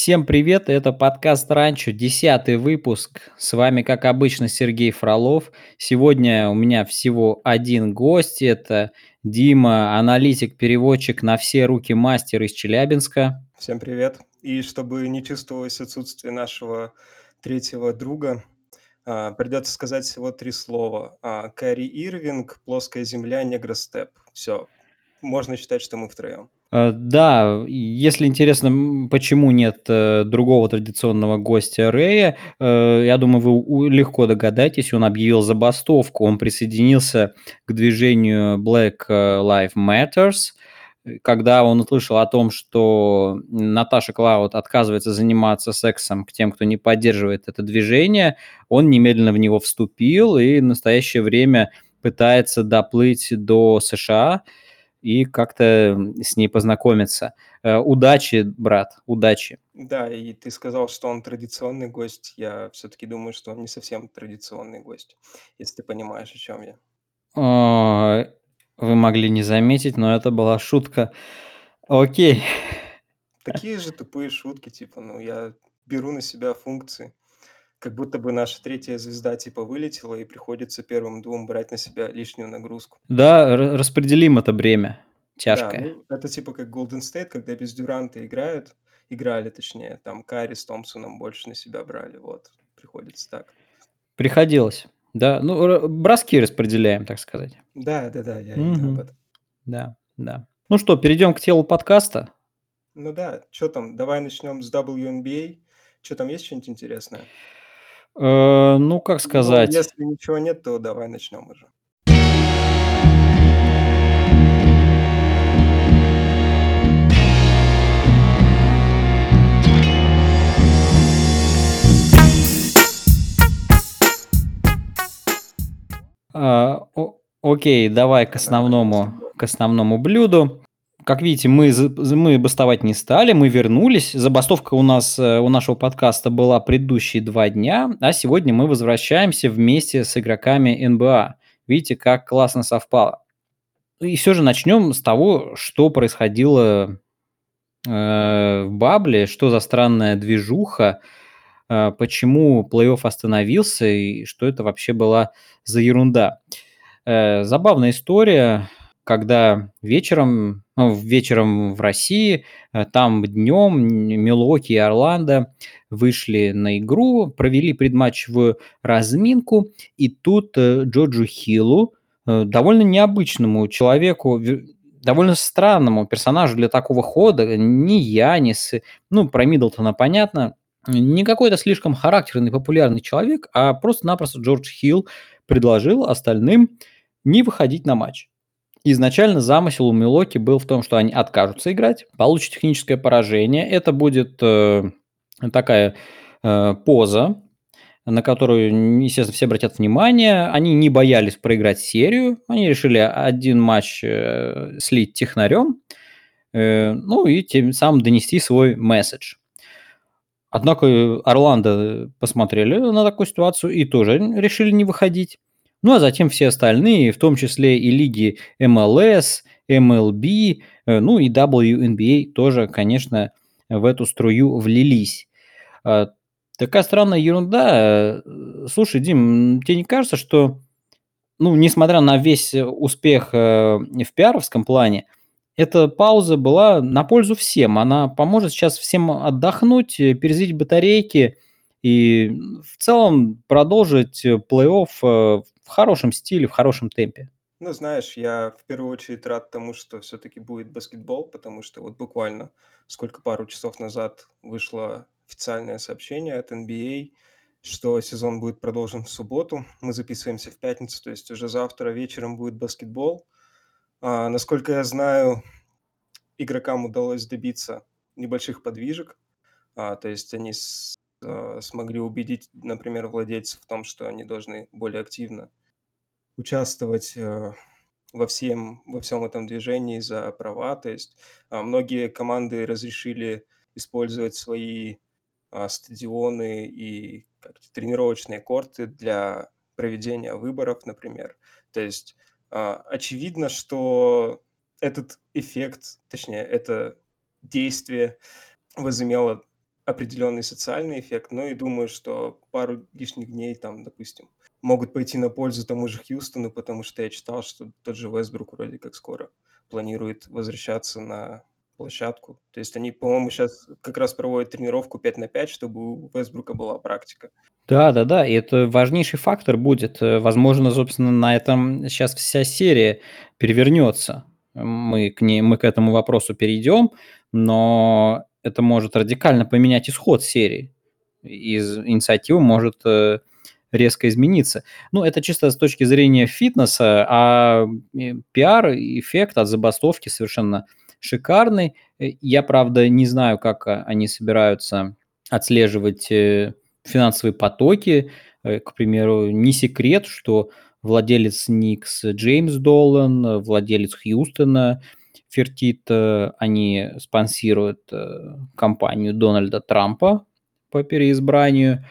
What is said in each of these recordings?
Всем привет, это подкаст «Ранчо», десятый выпуск. С вами, как обычно, Сергей Фролов. Сегодня у меня всего один гость, это Дима, аналитик-переводчик на все руки мастер из Челябинска. Всем привет. И чтобы не чувствовалось отсутствие нашего третьего друга, а, придется сказать всего три слова. А, Кэрри Ирвинг, плоская земля, негростеп. Все. Можно считать, что мы втроем. Э, Да, если интересно, почему нет э, другого традиционного гостя Рэя, э, я думаю, вы легко догадаетесь, он объявил забастовку, он присоединился к движению Black Lives Matters, когда он услышал о том, что Наташа Клауд отказывается заниматься сексом к тем, кто не поддерживает это движение, он немедленно в него вступил и в настоящее время пытается доплыть до США, и как-то с ней познакомиться. Э, удачи, брат, удачи. Да, и ты сказал, что он традиционный гость. Я все-таки думаю, что он не совсем традиционный гость, если ты понимаешь, о чем я. А, Вы могли не заметить, но это была шутка. Окей. Такие же тупые шутки, типа, ну, я беру на себя функции. Как будто бы наша третья звезда, типа, вылетела, и приходится первым двум брать на себя лишнюю нагрузку. Да, распределим это бремя Да, тяжкое. ну, это типа как Golden State, когда без Дюранта играют, играли точнее, там Карри с Томпсоном больше на себя брали, вот, приходится так. Приходилось. Да, ну, броски распределяем, так сказать. Да, да, да, я именно об этом. Да, да. Ну что, перейдем к телу подкаста. Ну да, что там, давай начнем с WNBA. Что там есть что-нибудь интересное? Э, ну, как Ну, сказать... если ничего нет, то давай начнем уже. А, о- окей, давай к Давай, основному, спасибо. к основному блюду. Как видите, мы, мы бастовать не стали, мы вернулись. Забастовка у нас, э, у нашего подкаста была предыдущие два дня, а сегодня мы возвращаемся вместе с игроками НБА. Видите, как классно совпало. И все же начнем с того, что происходило э, в Бабле, что за странная движуха, э, почему плей-офф остановился и что это вообще была за ерунда. Э, забавная история, когда вечером, вечером в России, э, там днем Милуоки и Орландо вышли на игру, провели предматчевую разминку, и тут э, Джорджу Хиллу, э, довольно необычному человеку, ве- довольно странному персонажу для такого хода, не Янис, э, ну, про Миддлтона понятно, не какой-то слишком характерный, популярный человек, а просто-напросто Джордж Хилл предложил остальным не выходить на матч. Изначально замысел у Милоки был в том, что они откажутся играть, получат техническое поражение. Это будет э, такая э, поза, на которую, естественно, все обратят внимание. Они не боялись проиграть серию. Они решили один матч э, слить технарем, э, ну и тем самым донести свой месседж. Однако Орландо посмотрели на такую ситуацию и тоже решили не выходить. Ну а затем все остальные, в том числе и лиги MLS, MLB, э, ну и WNBA тоже, конечно, в эту струю влились. А, Такая странная ерунда. Э, Слушай, Дим, тебе не кажется, что, ну, несмотря на весь успех э, в пиаровском плане, эта пауза была на пользу всем. Она поможет сейчас всем отдохнуть, перезарядить батарейки и в целом продолжить плей-офф в хорошем стиле, в хорошем темпе. Ну, знаешь, я в первую очередь рад тому, что все-таки будет баскетбол, потому что вот буквально сколько пару часов назад вышло официальное сообщение от NBA, что сезон будет продолжен в субботу. Мы записываемся в пятницу, то есть уже завтра вечером будет баскетбол. А, насколько я знаю, игрокам удалось добиться небольших подвижек, а, то есть они с- а, смогли убедить, например, владельцев в том, что они должны более активно участвовать э, во всем, во всем этом движении за права. То есть а, многие команды разрешили использовать свои а, стадионы и тренировочные корты для проведения выборов, например. То есть а, очевидно, что этот эффект, точнее, это действие возымело определенный социальный эффект, но и думаю, что пару лишних дней там, допустим, могут пойти на пользу тому же Хьюстону, потому что я читал, что тот же Вестбрук вроде как скоро планирует возвращаться на площадку. То есть они, по-моему, сейчас как раз проводят тренировку 5 на 5, чтобы у Вестбрука была практика. Да, да, да, и это важнейший фактор будет. Э, возможно, собственно, на этом сейчас вся серия перевернется. Мы к, ней, мы к этому вопросу перейдем, но это может радикально поменять исход серии. Из инициативы может э, резко измениться. Ну, это чисто с точки зрения фитнеса, а э, пиар-эффект от забастовки совершенно шикарный. Э, я, правда, не знаю, как они собираются отслеживать финансовые потоки. К примеру, не секрет, что владелец Никс Джеймс Долан, владелец Хьюстона – Фертит, э, они спонсируют э, кампанию Дональда Трампа по переизбранию,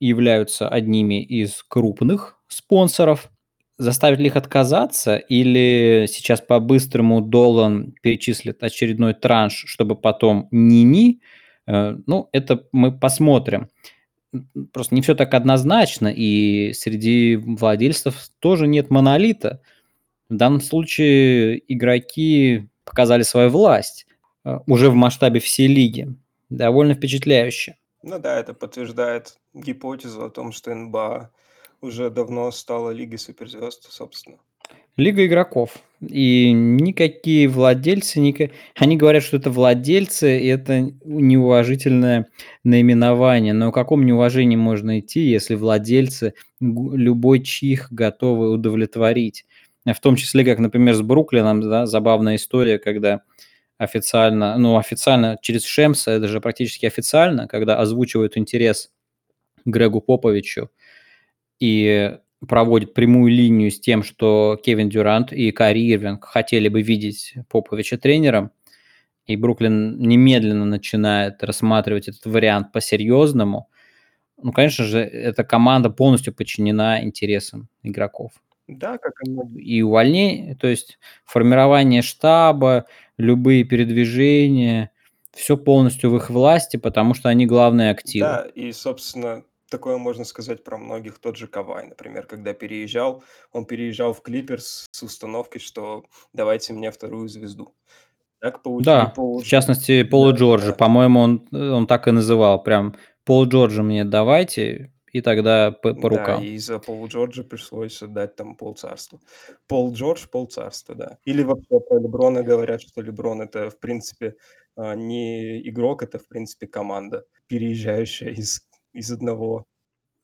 являются одними из крупных спонсоров. Заставит ли их отказаться или сейчас по-быстрому Долан перечислит очередной транш, чтобы потом ни-ни? Э, ну, это мы посмотрим. Просто не все так однозначно, и среди владельцев тоже нет монолита – в данном случае игроки показали свою власть э, уже в масштабе всей лиги. Довольно впечатляюще. Ну да, это подтверждает гипотезу о том, что НБА уже давно стала лигой суперзвезд, собственно. Лига игроков. И никакие владельцы, ник... они говорят, что это владельцы, и это неуважительное наименование. Но о каком неуважении можно идти, если владельцы любой чих готовы удовлетворить? в том числе, как, например, с Бруклином, да, забавная история, когда официально, ну, официально через Шемса, это же практически официально, когда озвучивают интерес Грегу Поповичу и проводит прямую линию с тем, что Кевин Дюрант и Кари Ирвинг хотели бы видеть Поповича тренером, и Бруклин немедленно начинает рассматривать этот вариант по-серьезному, ну, конечно же, эта команда полностью подчинена интересам игроков. Да, как и И увольнение, то есть формирование штаба, любые передвижения, все полностью в их власти, потому что они главные активы. Да, и, собственно, такое можно сказать про многих. Тот же Кавай, например, когда переезжал, он переезжал в Клиперс с установкой, что давайте мне вторую звезду. Так получили Да, Пол в частности, Пола Да, Джорджа, да. по-моему, он, он так и называл, прям Пол Джорджа мне давайте, и тогда по, по Да, рукам. и за Пола Джорджа пришлось отдать там полцарства. Пол Джордж, полцарства, да. Или вообще про Леброна говорят, что Леброн это, в принципе, а, не игрок, это, в принципе, команда, переезжающая из, из одного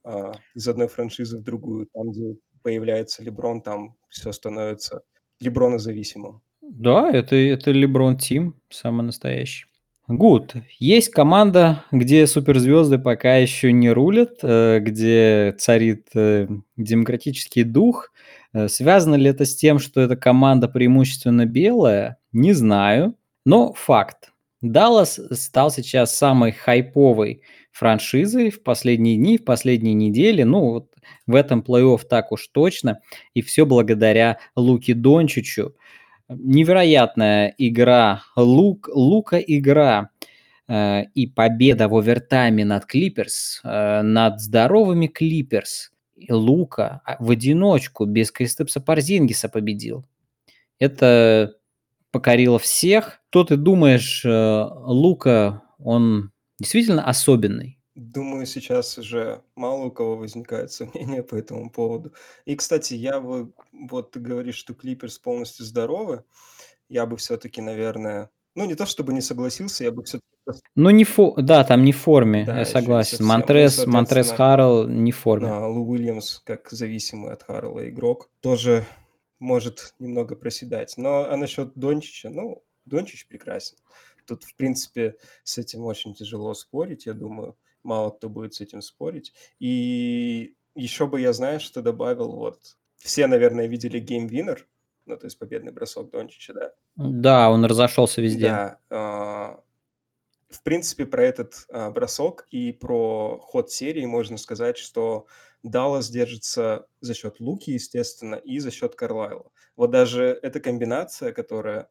а, из одной франшизы в другую. Там, где появляется Леброн, там все становится Леброна зависимым. Да, это, это Леброн Тим, самый настоящий. Гуд. Есть команда, где суперзвезды пока еще не рулят, э, где царит э, демократический дух. Э, связано ли это с тем, что эта команда преимущественно белая? Не знаю, но факт. Даллас стал сейчас самой хайповой франшизой в последние дни, в последние недели. Ну, вот в этом плей-офф так уж точно. И все благодаря Луки Дончичу невероятная игра, лук, лука игра э, и победа в овертайме над Клиперс, э, над здоровыми Клиперс. Лука а, в одиночку без Кристепса Парзингиса победил. Это покорило всех. Кто ты думаешь, э, Лука, он действительно особенный? Думаю, сейчас уже мало у кого возникает сомнения по этому поводу. И, кстати, я бы, вот ты говоришь, что Клиперс полностью здоровы, я бы все-таки, наверное, ну не то чтобы не согласился, я бы все-таки... Ну, не фо... да, там не в форме, да, я согласен. Ну Монтрес, Монтрес Харрелл не в форме. А, Лу Уильямс, как зависимый от Харрелла игрок, тоже может немного проседать. Но а насчет Дончича, ну, Дончич прекрасен. Тут, в принципе, с этим очень тяжело спорить, я думаю мало кто будет с этим спорить. И еще бы я, знаешь, что добавил, вот, все, наверное, видели Game Winner, ну, то есть победный бросок Дончича, да? Да, он разошелся везде. Да, э, в принципе, про этот э, бросок и про ход серии можно сказать, что Даллас держится за счет Луки, естественно, и за счет Карлайла. Вот даже эта комбинация, которая,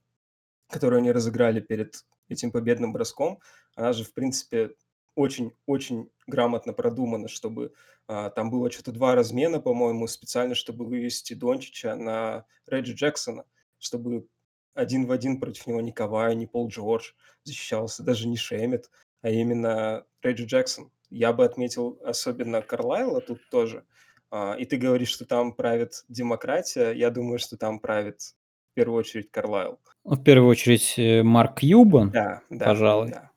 которую они разыграли перед этим победным броском, она же, в принципе, очень очень грамотно продумано, чтобы, а, там было что то 2 размена, по-моему, специально, чтобы вывести Дончича на Реджи Джексона, чтобы один в один против него ни Кавай, ни Пол Джордж защищался, даже не Шемет, а именно Реджи Джексон. Я бы отметил особенно Карлайла тут тоже. А, и ты говоришь, что там правит демократия. Я думаю, что там правит в первую очередь Карлайл. В первую очередь, э, Марк Кьюбан, Да, да, пожалуй. да.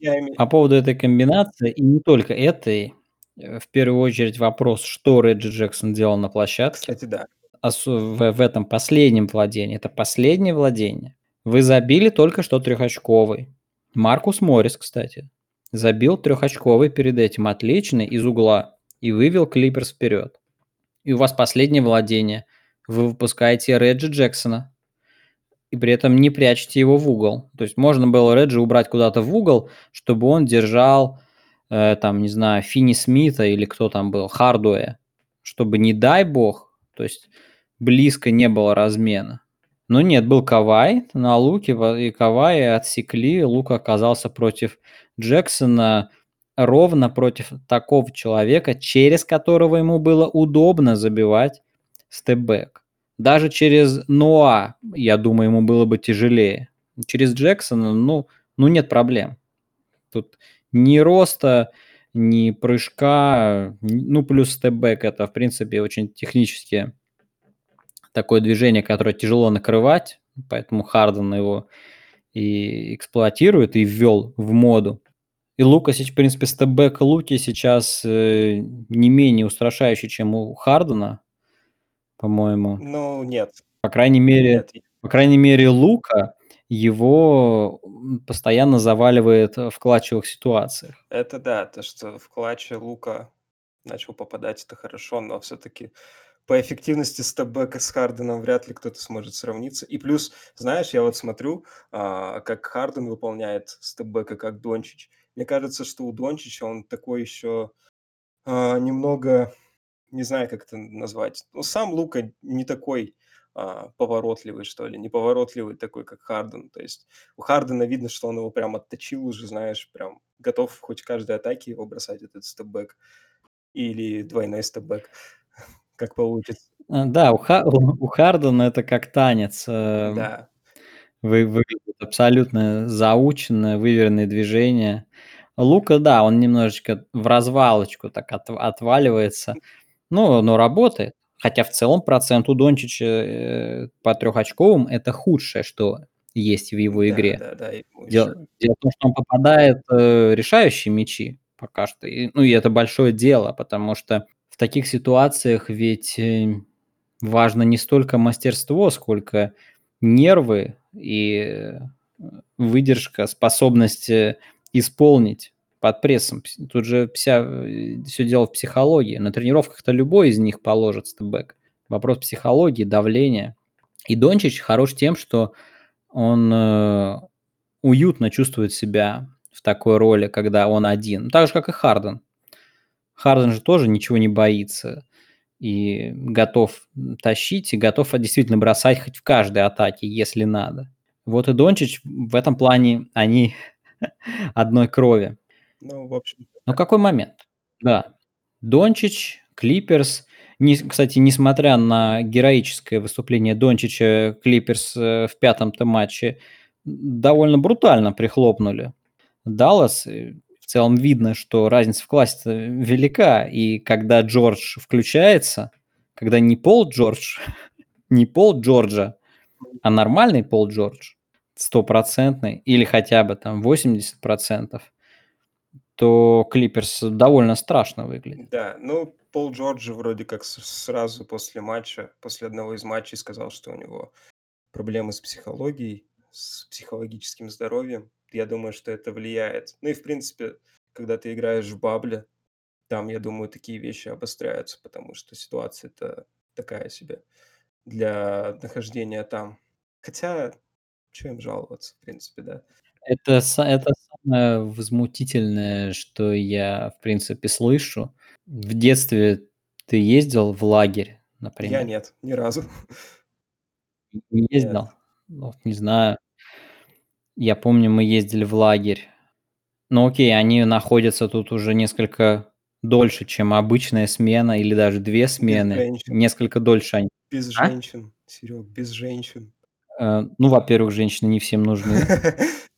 Я име По поводу этой комбинации, и не только этой, э, в первую очередь вопрос, что Реджи Джексон делал на площадке. Кстати, да. Осо в в этом последнем владении. Это последнее владение. Вы забили только что трехочковый. Маркус Моррис, кстати, забил трехочковый перед этим, отличный, из угла, и вывел Клиперс вперед. И у вас последнее владение. Вы выпускаете Реджи Джексона, и при этом не прячете его в угол. То есть можно было Реджи убрать куда-то в угол, чтобы он держал, э, там, не знаю, Финни Смита или кто там был, Хардуэ, чтобы, не дай бог, то есть близко не было размена. Но нет, был Кавай на луке, и Кавай отсекли, лук оказался против Джексона, ровно против такого человека, через которого ему было удобно забивать степбэк. Даже через Ноа, я думаю, ему было бы тяжелее. Через Джексона, ну, ну нет проблем. Тут ни роста, ни прыжка, ну плюс степбэк это, в принципе, очень технически такое движение, которое тяжело накрывать, поэтому Харден его и эксплуатирует, и ввел в моду. И Лука, в принципе, степбэк Луки сейчас э, не менее устрашающий, чем у Хардена, по-моему. Ну, нет. По крайней мере, Нет. по крайней мере, Лука его постоянно заваливает в клатчевых ситуациях. Это да, то, что в клатче Лука начал попадать, это хорошо, но все-таки по эффективности степбэка с Харденом вряд ли кто-то сможет сравниться. И плюс, знаешь, я вот смотрю, а, как Харден выполняет степбэка, как Дончич. Мне кажется, что у Дончича он такой еще а, немного, не знаю, как это назвать. Ну, сам Лука не такой а, поворотливый, что ли, неповоротливый такой, как Харден. То есть у Хардена видно, что он его прям отточил уже, знаешь, прям готов хоть каждой атаке его бросать, этот степбэк. Или двойной степбэк, как получится. А, да, у, Ха- у Хардена это как танец. э, Да. Вы, выглядит абсолютно заученное, выверенное движение. Лука, да, он немножечко в развалочку так от- отваливается, ну, но работает. Хотя в целом процент у Дончича э, по трехочковым это худшее, что есть в его Да, игре. да, да. ему Дело, дело в том, что он попадает э, решающие мячи пока что. И, ну, и это большое дело, потому что в таких ситуациях ведь э, важно не столько мастерство, сколько нервы и э, выдержка, способность исполнить под прессом. Тут же вся, все дело в психологии. На тренировках-то любой из них положит степбэк. Вопрос психологии, давления. И Дончич хорош тем, что он э, уютно чувствует себя в такой роли, когда он один. Так же, как и Харден. Харден же тоже ничего не боится и готов тащить, и готов действительно бросать хоть в каждой атаке, если надо. Вот и Дончич в этом плане, они одной крови. Ну, в общем, Но какой момент? Да. Дончич, Клиперс. Не, кстати, несмотря на героическое выступление Дончича, Клиперс э, в пятом-то матче довольно брутально прихлопнули. Даллас, в целом видно, что разница в классе велика. И когда Джордж включается, когда не Пол Джордж, не Пол Джорджа, а нормальный Пол Джордж, стопроцентный, или хотя бы там 80%, то Клиперс довольно страшно выглядит. да. Ну, Пол Джорджи вроде как сразу после матча, после одного из матчей сказал, что у него проблемы с психологией, с психологическим здоровьем. Я думаю, что это влияет. Ну и, в принципе, когда ты играешь в бабле, там, я думаю, такие вещи обостряются, потому что ситуация-то такая себе для нахождения там. Хотя, что им жаловаться, в принципе, да. Это, са- это самое возмутительное, что я, в принципе, слышу. В детстве ты ездил в лагерь, Я например? нет, ни разу. Не ездил? Ну, не знаю. Я помню, мы ездили в лагерь Ну окей, они находятся тут уже несколько дольше, чем обычная смена или даже 2 Без смены. женщин. Несколько дольше они Без А? женщин, Серёг, без женщин. Э, ну, во-первых, женщины не всем нужны.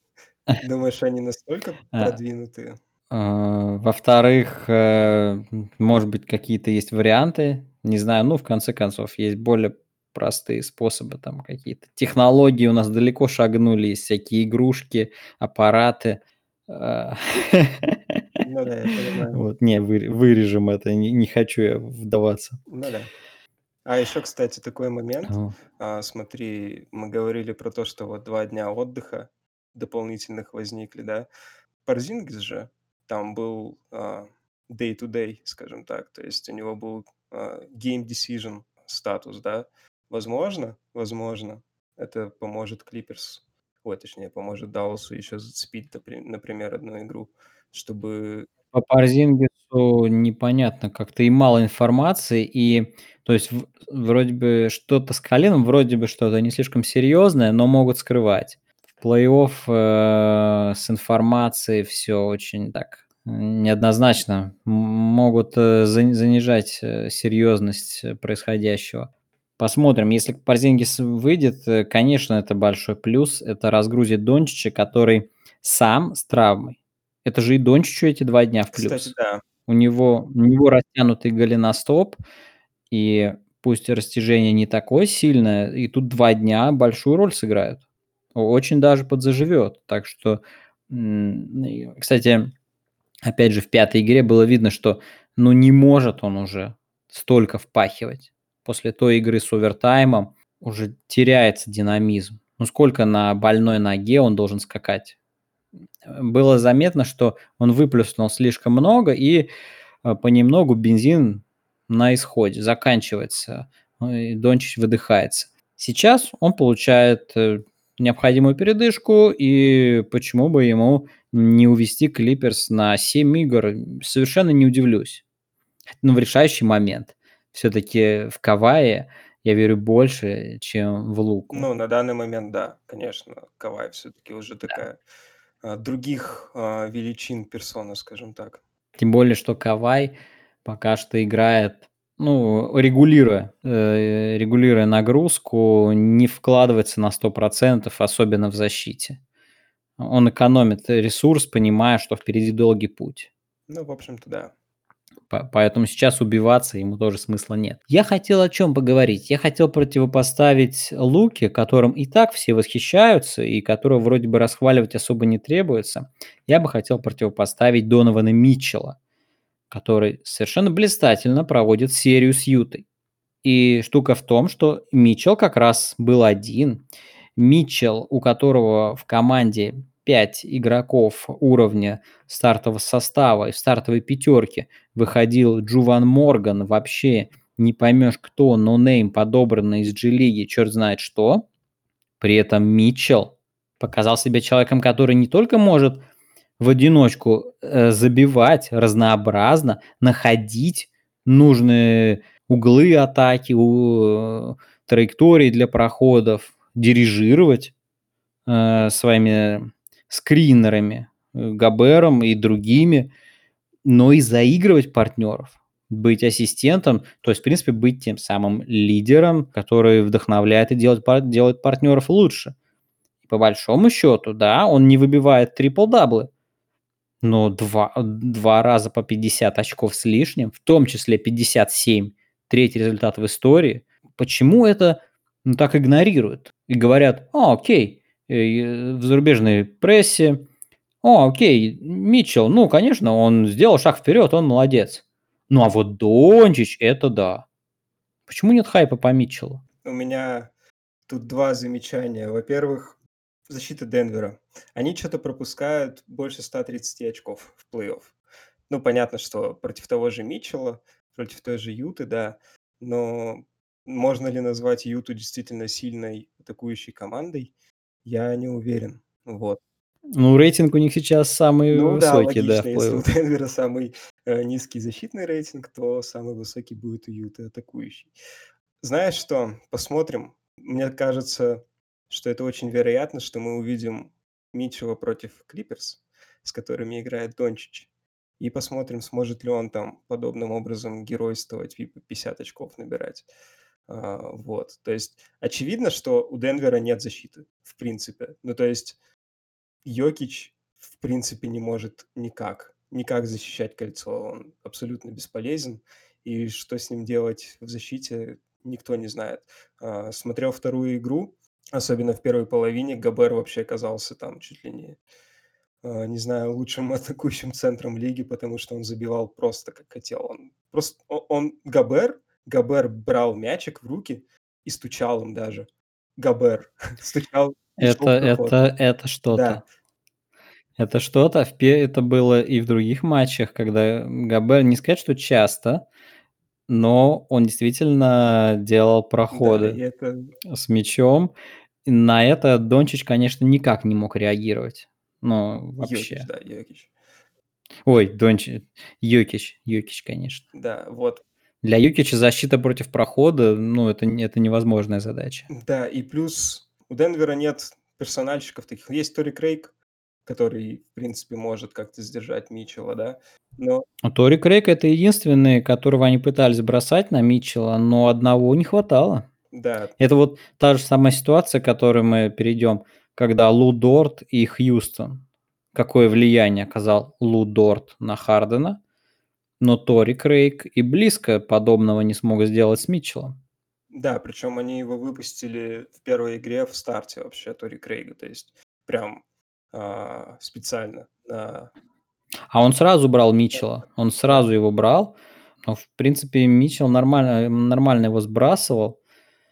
Думаешь, они настолько А, продвинутые? а, во-вторых, э, может быть, какие-то есть варианты, не знаю. Ну, в конце концов, есть более простые способы, там какие-то технологии у нас далеко шагнули, есть всякие игрушки, аппараты. А, Ну да, я понимаю. вот, не, выре вырежем это, не не хочу я вдаваться. Ну да. А ещё, кстати, такой момент. О. А, смотри, мы говорили про то, что вот 2 дня отдыха дополнительных возникли, да. Порзингис же там был, а, day to day, скажем так. То есть у него был, а, game decision статус, да. Возможно возможно, это поможет Клиперс, ой, точнее, поможет Далласу ещё зацепить, напри например, одну игру, чтобы По Порзингису непонятно, как-то и мало информации, и то есть вроде бы что-то с коленом, вроде бы что-то не слишком серьезное, но могут скрывать. Плей-офф, э, с информацией всё очень так неоднозначно. Могут, э, зани занижать, э, серьезность происходящего. Посмотрим, если Порзингис выйдет, э, конечно, это большой плюс. Это разгрузит Дончича, который сам с травмой. Это же и Дончичу эти 2 дня в Кстати, плюс. да. У него у него растянутый голеностоп, и пусть растяжение не такое сильное, и тут 2 дня большую роль сыграют. Очень даже подзаживет. Так что, кстати, опять же, в 5 игре было видно, что, ну, не может он уже столько впахивать. После той игры с овертаймом уже теряется динамизм. Ну, сколько на больной ноге он должен скакать? Было заметно, что он выплеснул слишком много, и, э, понемногу бензин на исходе, заканчивается, и Дончич выдыхается. Сейчас он получает, э, необходимую передышку, и почему бы ему не увести Клиперс на 7 игр? Совершенно не удивлюсь. Но в решающий момент всё-таки в Кавая я верю больше, чем в Луку. Ну, на данный момент, да, конечно, Кавай всё-таки уже Да. такая, а, других, а, величин персона, скажем так. Тем более, что Кавай пока что играет, ну, регулируя, э, регулируя нагрузку, не вкладывается на 100 %, особенно в защите. Он экономит ресурс, понимая, что впереди долгий путь. Ну, в общем-то, да. По поэтому сейчас убиваться ему тоже смысла нет. Я хотел о чём поговорить? Я хотел противопоставить Луке, которым и так все восхищаются, и которого вроде бы расхваливать особо не требуется. Я бы хотел противопоставить Донована Митчелла, который совершенно блистательно проводит серию с Ютой. И штука в том, что Митчелл как раз был один. Митчелл, у которого в команде 5 игроков уровня стартового состава, из стартовой пятерки выходил Джуван Морган, вообще не поймешь кто, ноунейм, подобранный из G-лиги, черт знает что. При этом Митчелл показал себя человеком, который не только может в одиночку, э, забивать разнообразно, находить нужные углы атаки, у траектории для проходов, дирижировать, э, своими скринерами, Гобером и другими, но и заигрывать партнеров, быть ассистентом, то есть, в принципе, быть тем самым лидером, который вдохновляет и делает делает партнеров лучше. По большому счету, да, он не выбивает трипл-даблы, но два два раза по 50 очков с лишним, в том числе 57, 3 результат в истории. Почему это, ну, так игнорируют и говорят: "А, окей", э, в зарубежной прессе: "О, окей, Митчелл, ну, конечно, он сделал шаг вперед, он молодец. Ну, а вот Дончич- это да". Почему нет хайпа по Митчеллу? У меня тут 2 замечания. Во-первых, защита Денвера. Они чё-то пропускают больше 130 очков в плей-офф. Ну, понятно, что против того же Митчелла, против той же Юты, да, но можно ли назвать Юту действительно сильной атакующей командой? Я не уверен. Вот. Ну, рейтинг у них сейчас самый Ну да, высокий, да, логично. Если у. Денвера самый, э, низкий защитный рейтинг, то самый высокий будет у Юты атакующий. Знаешь что? Посмотрим. Мне кажется, что это очень вероятно, что мы увидим Митчелла против Клиперс. с которыми играет Дончич. И посмотрим, сможет ли он там подобным образом геройствовать, типа 50 очков набирать. А, вот. То есть очевидно, что у Денвера нет защиты, в принципе. Ну, то есть Йокич, в принципе, не может никак, никак защищать кольцо. Он абсолютно бесполезен. И что с ним делать в защите, никто не знает. А, смотрел вторую игру, особенно в первой половине, Габер вообще оказался там чуть ли не, а, не знаю, лучшим атакующим центром лиги, потому что он забивал просто как хотел. Он просто он, он Габер, Габер брал мячик в руки и стучал им даже. Габер стучал. Это, это, это что-то. Да. Это что-то. Это было и в других матчах, когда Габер, не сказать, что часто, но он действительно делал Да, и проходы это с мячом. На это Дончич, конечно, никак не мог реагировать. Ну, вообще. Йокич, да, Йокич. Ой, Дончич, Йокич, Йокич, конечно. Да, вот. Для Юкича защита против прохода, ну, это, не- это невозможная задача. Да, и плюс у Денвера нет персональщиков таких. Есть Тори Крейг, который, в принципе, может как-то сдержать Митчелла, да, но А Тори Крейг это единственный, которого они пытались бросать на Митчелла, но одного не хватало. да, Это вот та же самая ситуация, к которой мы перейдем, когда Лу Дорт и Хьюстон. Какое влияние оказал Лу Дорт на Хардена, но Тори Крейг и близко подобного не смог сделать с Митчеллом. да, причем они его выпустили в первой игре в старте вообще, Тори Крейга, то есть прям а, специально на А он сразу брал Митчелла, он сразу его брал, но в принципе Митчелл нормально, нормально его сбрасывал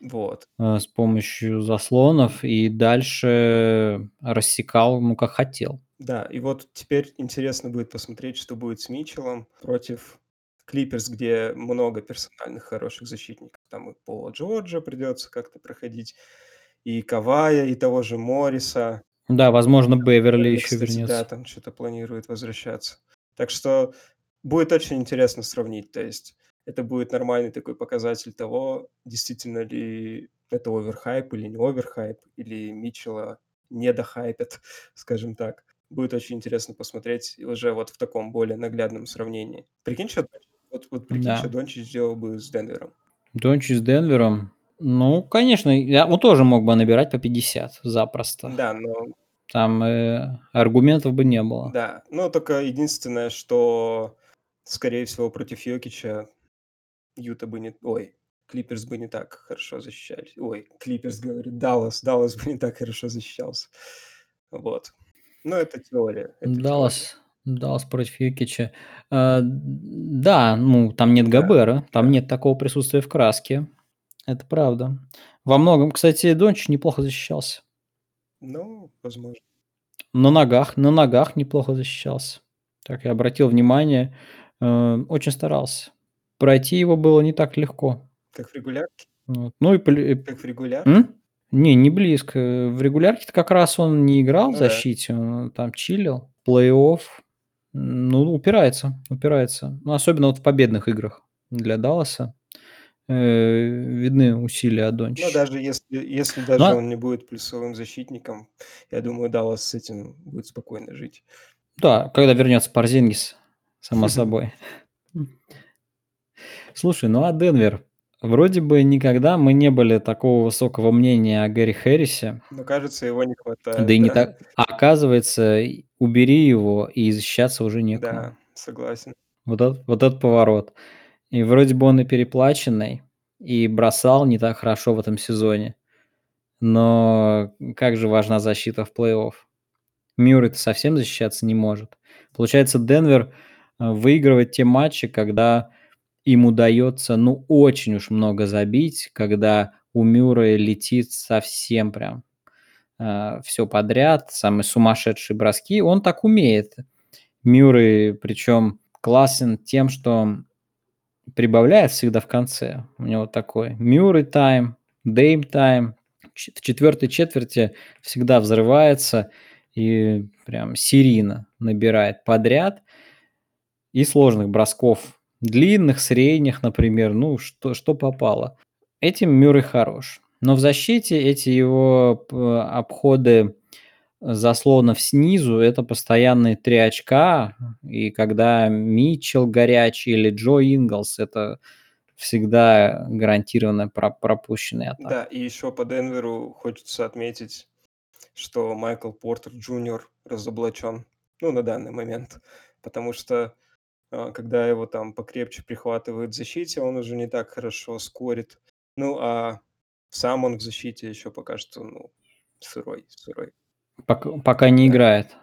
вот. э, с помощью заслонов и дальше рассекал, ну, как хотел. Да, и вот теперь интересно будет посмотреть, что будет с Митчеллом против Клиперс, где много персональных хороших защитников. Там и Пола Джорджа придется как-то проходить, и Кавая, и того же Морриса. Да, возможно, Беверли Беверли, еще кстати, да, вернется. там что-то планирует возвращаться. Так что будет очень интересно сравнить. То есть это будет нормальный такой показатель того, действительно ли это оверхайп или не оверхайп, или Митчелла не дохайпят, скажем так. Будет очень интересно посмотреть уже вот в таком более наглядном сравнении. Прикинь, что вот, вот прикинь, Да. что Дончич сделал бы с Денвером. Дончич с Денвером. Ну, конечно, я, он тоже мог бы набирать по 50 запросто. Да, но Там э, аргументов бы не было. Да, ну только единственное, что, скорее всего, против Йокича Юта бы не... Ой, Клиперс бы не так хорошо защищались. Ой, Клиперс говорит, Даллас, Даллас бы не так хорошо защищался. Вот. Но это теория. это теория. Даллас, Даллас против Юкича. Э, да, ну, там нет Да, Габера, там да. нет такого присутствия в краске. Это правда. Во многом, кстати, Дончич неплохо защищался. Ну, возможно. На ногах, на ногах неплохо защищался. Так, я обратил внимание, э, очень старался. Пройти его было не так легко. Как в регулярке? Вот. Ну и Как в регулярке? М? Не, не близко. В регулярке как раз он не играл Ну в да. защите, он там чилил. Плей-офф, ну, упирается, упирается. Ну, особенно вот в победных играх для Далласа э, видны усилия Ну, Дончича. даже если, если даже а- он не будет плюсовым защитником, я думаю, Даллас с этим будет спокойно жить. Да, когда вернется Парзингис, само собой. Слушай, ну а Денвер? Вроде бы никогда мы не были такого высокого мнения о Гэри Хэррисе. Но, кажется, его не хватает. Да и не да. так. А оказывается, убери его, и защищаться уже некому. Да, согласен. Вот этот, вот этот поворот. И вроде бы он и переплаченный, и бросал не так хорошо в этом сезоне. Но как же важна защита в плей-офф? Мюррей-то совсем защищаться не может. Получается, Денвер э, выигрывает те матчи, когда им удается, ну, очень уж много забить, когда у Мюррея летит совсем прям все подряд, самые сумасшедшие броски. Он так умеет. Мюррей, причем классен тем, что прибавляет всегда в конце. У него такой Мюррей тайм, Дейм тайм. В четвертой четверти всегда взрывается и прям серийно набирает подряд. И сложных бросков. Длинных, средних, например. Ну, что, что попало. Этим Мюррей хорош. Но в защите эти его обходы заслонов снизу, это постоянные 3 очка. И когда Митчелл горячий или Джо Инглс, это всегда гарантированная про пропущенная атака. Да, и еще по Денверу хочется отметить, что Майкл Портер Джуниор разоблачен, ну, на данный момент. Потому что, а, когда его там покрепче прихватывают в защите, он уже не так хорошо скорит. Ну, а сам он в защите еще пока что, ну, сырой, сырой. Пока, пока не играет.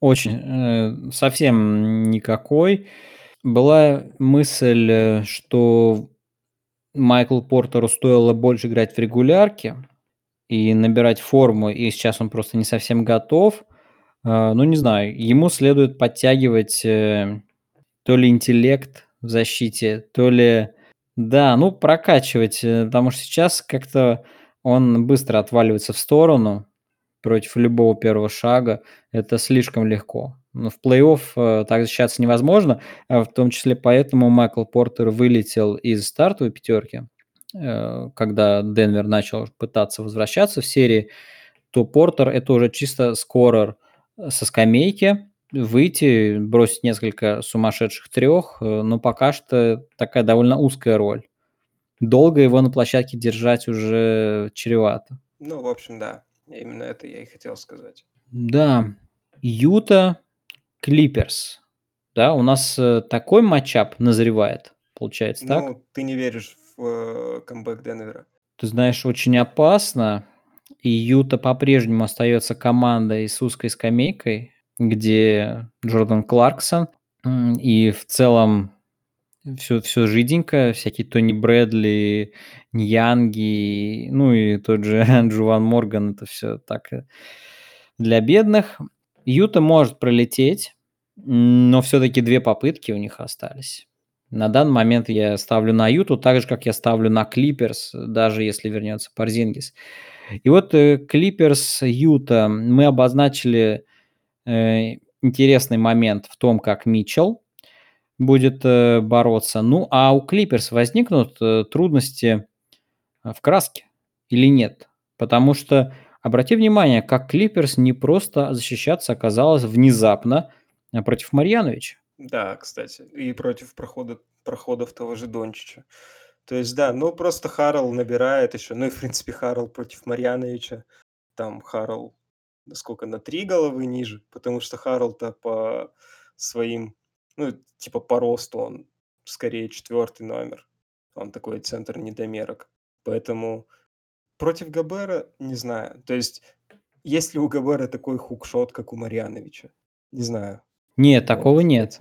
Очень, э, совсем никакой. Была мысль, э, что Майклу Портеру стоило больше играть в регулярке и набирать форму, и сейчас он просто не совсем готов. Э, ну, не знаю, ему следует подтягивать э, то ли интеллект в защите, то ли... Да, ну, прокачивать, потому что сейчас как-то он быстро отваливается в сторону, против любого первого шага. Это слишком легко. Но в плей-офф э, так защищаться невозможно, а в том числе поэтому Майкл Портер вылетел из стартовой пятерки, э, когда Денвер начал пытаться возвращаться в серии, то Портер это уже чисто скорер со скамейки, выйти, бросить несколько сумасшедших трех, э, но пока что такая довольно узкая роль. Долго его на площадке держать уже чревато. Ну, в общем, да. Именно это я и хотел сказать. Да, Юта Клиперс. Да, у нас э, такой матчап назревает, получается, так? Ну, ты не веришь в э, камбэк Денвера. Ты знаешь, очень опасно. И Юта по-прежнему остается командой с узкой скамейкой, где Джордан Кларксон. И в целом все, все жиденько, всякие Тони Брэдли, Ньянги, ну и тот же Джуван Морган, это все так э, для бедных. Юта может пролететь, но все-таки две попытки у них остались. На данный момент я ставлю на Юту, так же, как я ставлю на Клиперс, даже если вернется Парзингис. И вот Клиперс Юта мы обозначили э, интересный момент в том, как Митчелл будет э, бороться. Ну, а у Клиперс возникнут э, трудности э, в краске или нет? Потому что, обрати внимание, как Клиперс не просто защищаться оказалось внезапно против Марьяновича. Да, кстати, и против прохода, проходов того же Дончича. То есть, да, ну просто Харл набирает еще, ну и в принципе Харл против Марьяновича, там Харл, насколько, на три головы ниже, потому что Харл-то по своим ну, типа по росту он скорее четвертый номер. Он такой центр недомерок. Поэтому против Габера не знаю. То есть, есть ли у Габера такой хукшот, как у Марьяновича? Не знаю. Нет, такого вот, нет.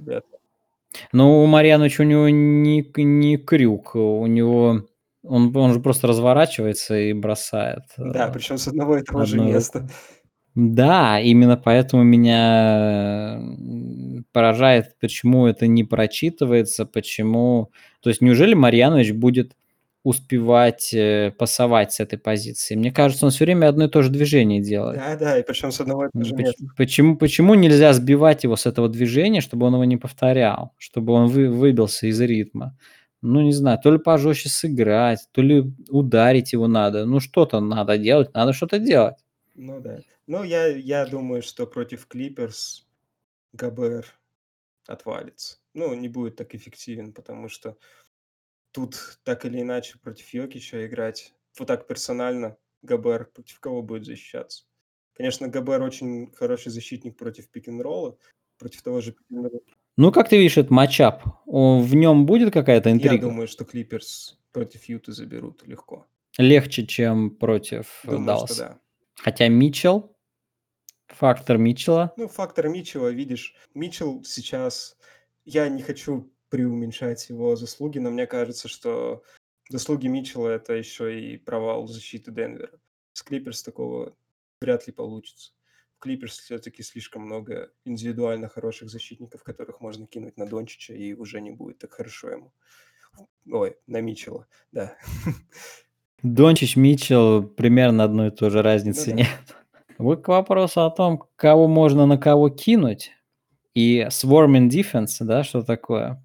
Но у Марьяновича у него не, не крюк, у него он, он же просто разворачивается и бросает. Да, э, причем с одного и того же места. Да, именно поэтому меня поражает, почему это не прочитывается, почему... То есть неужели Марьянович будет успевать э, пасовать с этой позиции? Мне кажется, он все время одно и то же движение делает. Да, да, и причем с одного и того же места. Почему, почему нельзя сбивать его с этого движения, чтобы он его не повторял, чтобы он вы, выбился из ритма? Ну, не знаю, то ли пожестче сыграть, то ли ударить его надо. Ну, что-то надо делать, надо что-то делать. Ну да. Ну, я, я думаю, что против Клиперс ГБР отвалится. Ну, не будет так эффективен, потому что тут так или иначе против Йокича играть вот так персонально ГБР против кого будет защищаться? Конечно, ГБР очень хороший защитник против пик-н-ролла, против того же пик Ну, как ты видишь этот матчап? В нем будет какая-то интрига? Я думаю, что Клиперс против Юты заберут легко. Легче, чем против Думаю, Далласа. да. Хотя Митчелл, фактор Митчелла. Ну, фактор Митчелла, видишь, Митчелл сейчас, я не хочу преуменьшать его заслуги, но мне кажется, что заслуги Митчелла это еще и провал защиты Денвера. С Клиперс такого вряд ли получится. В Клиперс все-таки слишком много индивидуально хороших защитников, которых можно кинуть на Дончича, и уже не будет так хорошо ему. Ой, на Митчелла, да. Дончич, Митчелл, примерно одной и той же разницы да. нет. Вот к вопросу о том, кого можно на кого кинуть, и swarming defense, да, что такое.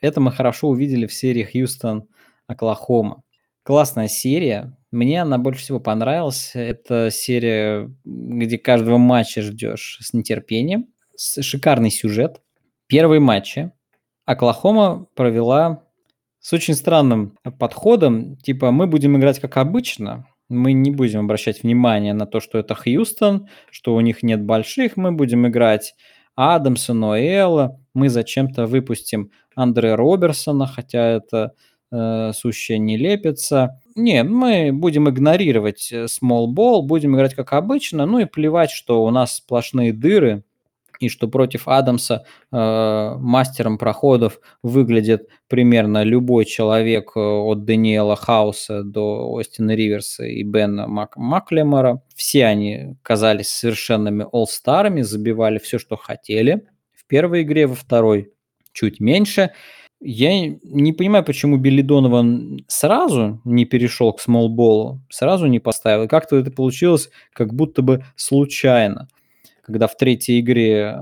Это мы хорошо увидели в серии Хьюстон, Оклахома. Классная серия, Мне она больше всего понравилась. Это серия, где каждого матча ждешь с нетерпением. Шикарный сюжет. Первые матчи Оклахома провела с очень странным подходом. Типа, мы будем играть как обычно, мы не будем обращать внимание на то, что это Хьюстон, что у них нет больших, мы будем играть Адамса, Ноэла, мы зачем-то выпустим Андре Роберсона, хотя это э, сущая нелепица. Не, мы будем игнорировать э, small ball, будем играть как обычно, ну и плевать, что у нас сплошные дыры, и что против Адамса э, мастером проходов выглядит примерно любой человек э, от Даниэла Хауса до Остина Риверса и Бена Мак Маклемора. Все они казались совершенными олл-старами, забивали все, что хотели. В первой игре, во второй чуть меньше. Я не понимаю, почему Билли Донован сразу не перешел к смолболу, сразу не поставил. Как-то это получилось как будто бы случайно когда в третьей игре э,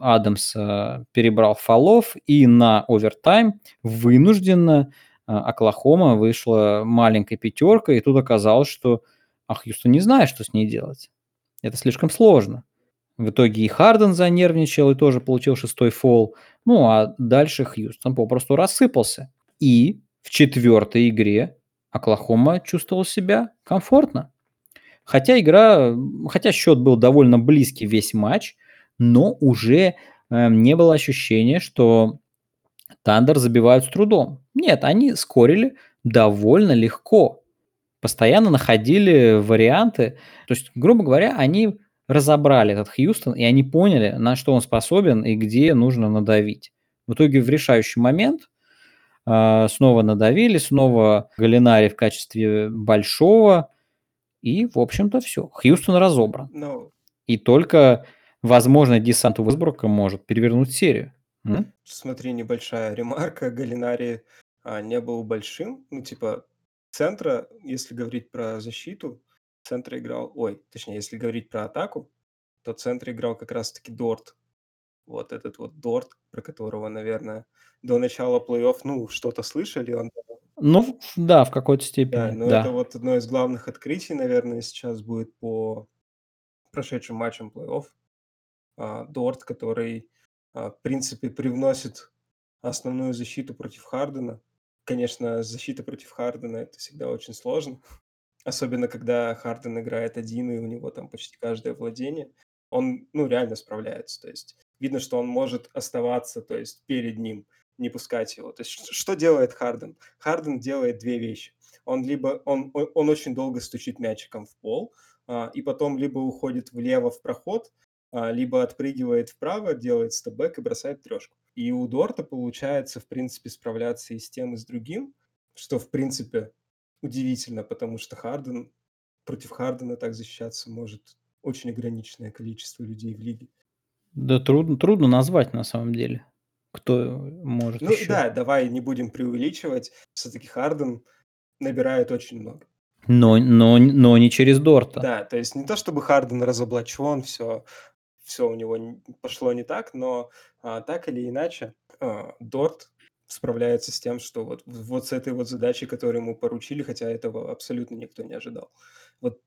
Адамс э, перебрал фолов, и на овертайм вынужденно э, Оклахома вышла маленькой пятеркой, и тут оказалось, что а Хьюстон не знает, что с ней делать. Это слишком сложно. В итоге и Харден занервничал и тоже получил шестой фол. Ну а дальше Хьюстон попросту рассыпался. И в четвертой игре Оклахома чувствовал себя комфортно. Хотя игра, хотя счет был довольно близкий весь матч, но уже э, не было ощущения, что Тандер забивают с трудом. Нет, они скорили довольно легко. Постоянно находили варианты. То есть, грубо говоря, они разобрали этот Хьюстон, и они поняли, на что он способен и где нужно надавить. В итоге в решающий момент э, снова надавили, снова Галинари в качестве большого и, в общем-то, все. Хьюстон разобран. Ну, И только, возможно, десант Уэсбрука может перевернуть серию. М? смотри, небольшая ремарка. Галинари а, не был большим. Ну, типа, центра, если говорить про защиту, центр играл... Ой, точнее, если говорить про атаку, то центр играл как раз-таки Дорт. Вот этот вот Дорт, про которого, наверное, до начала плей-офф, ну, что-то слышали, он Ну, в- да, в какой-то Да, степени, но это да. вот одно из главных открытий, наверное, сейчас будет по прошедшим матчам плей-офф. А, Дорт, который, а, в принципе, привносит основную защиту против Хардена. Конечно, защита против Хардена это всегда очень сложно, особенно когда Харден играет один и у него там почти каждое владение. Он, ну, реально справляется. То есть видно, что он может оставаться, то есть перед ним, не пускать его. То есть что делает Харден? Харден делает две вещи. Он либо он, он, он очень долго стучит мячиком в пол, а, и потом либо уходит влево в проход, а, либо отпрыгивает вправо, делает степбэк и бросает трешку. И у Дорта получается, в принципе, справляться и с тем, и с другим, что, в принципе, удивительно, потому что Харден против Хардена так защищаться может очень ограниченное количество людей в лиге. Да трудно, трудно назвать на самом деле, кто может Ну еще. да, давай не будем преувеличивать. Все-таки Харден набирает очень много. Но, но, но не через Дорта. Да, то есть не то чтобы Харден разоблачен, все, все у него пошло не так, но а, так или иначе а, Дорт справляется с тем, что вот, вот с этой вот задачей, которую ему поручили, хотя этого абсолютно никто не ожидал. Вот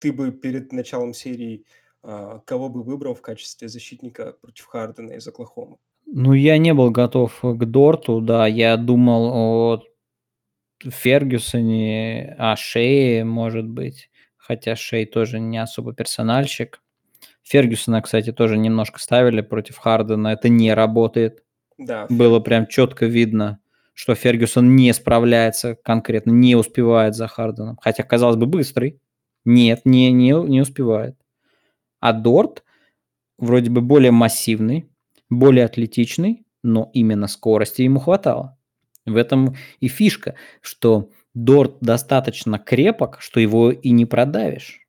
ты бы перед началом серии а, кого бы выбрал в качестве защитника против Хардена из Оклахомы? Ну, я не был готов к Дорту, да, я думал о Фергюсоне, о Шее, может быть, хотя Шей тоже не особо персональщик. Фергюсона, кстати, тоже немножко ставили против Хардена, это не работает. Да, Было прям четко видно, что Фергюсон не справляется конкретно, не успевает за Харденом. Хотя, казалось бы, быстрый. Нет, не, не, не успевает. А Дорт вроде бы более массивный, более атлетичный, но именно скорости ему хватало. В этом и фишка, что Дорт достаточно крепок, что его и не продавишь.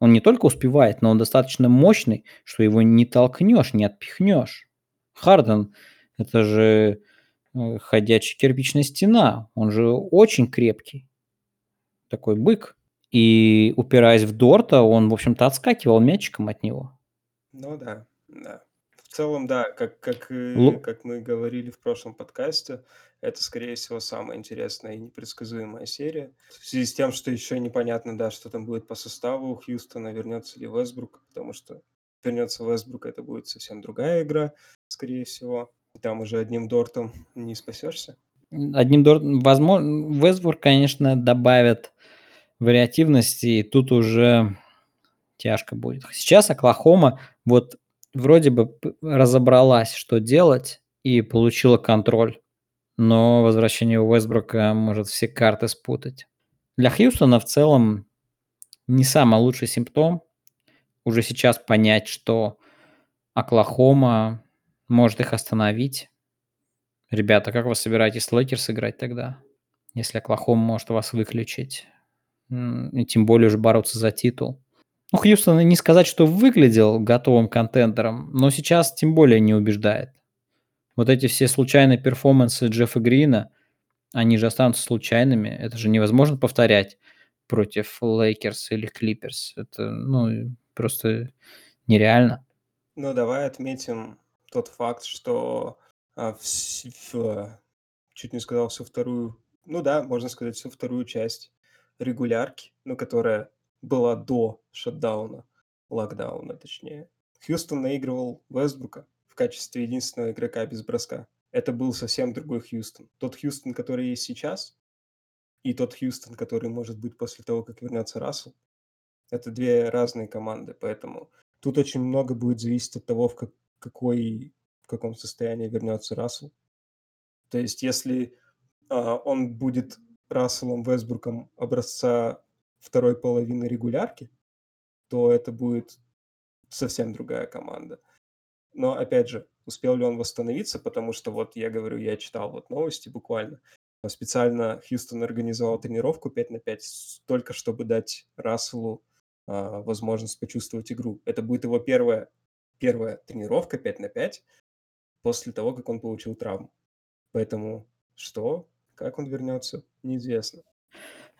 Он не только успевает, но он достаточно мощный, что его не толкнешь, не отпихнешь. Харден – это же э, ходячая кирпичная стена. Он же очень крепкий. Такой бык. И упираясь в Дорта, он, в общем-то, отскакивал мячиком от него. ну да, да. В целом, да, как как, Лу как мы говорили в прошлом подкасте, это, скорее всего, самая интересная и непредсказуемая серия. В связи с тем, что еще непонятно, да, что там будет по составу у Хьюстона, вернется ли Вестбрук, потому что вернется Вестбрук, это будет совсем другая игра, скорее всего. Там уже одним Дортом не спасешься. Одним Дортом, возможно, Вестбрук, конечно, добавит вариативности, и тут уже тяжко будет. Сейчас Оклахома вот вроде бы разобралась, что делать, и получила контроль. Но возвращение Уэсбрука может все карты спутать. Для Хьюстона в целом не самый лучший симптом. Уже сейчас понять, что Оклахома может их остановить. Ребята, как вы собираетесь с играть тогда? Если Оклахома может вас выключить. И тем более уже бороться за титул. Ну, Хьюстон не сказать, что выглядел готовым контендером, но сейчас тем более не убеждает. Вот эти все случайные перформансы Джеффа Грина, они же останутся случайными. Это же невозможно повторять против Лейкерс или Клиперс. Это, ну, просто нереально. Ну, давай отметим тот факт, что а, в, в, чуть не сказал всю вторую, ну да, можно сказать, всю вторую часть регулярки, ну, которая была до шатдауна, локдауна точнее. Хьюстон наигрывал Вестбрука в качестве единственного игрока без броска. Это был совсем другой Хьюстон. Тот Хьюстон, который есть сейчас, и тот Хьюстон, который может быть после того, как вернется Рассел, это две разные команды, поэтому тут очень много будет зависеть от того, в как, какой, в каком состоянии вернется Рассел. То есть, если а, он будет Расселом Вестбруком образца второй половины регулярки, то это будет совсем другая команда. Но, опять же, успел ли он восстановиться, потому что вот я говорю, я читал вот новости буквально, специально Хьюстон организовал тренировку 5 на 5, только чтобы дать Расселу а, возможность почувствовать игру. Это будет его первая, первая тренировка 5 на 5 после того, как он получил травму. Поэтому что, как он вернется, неизвестно.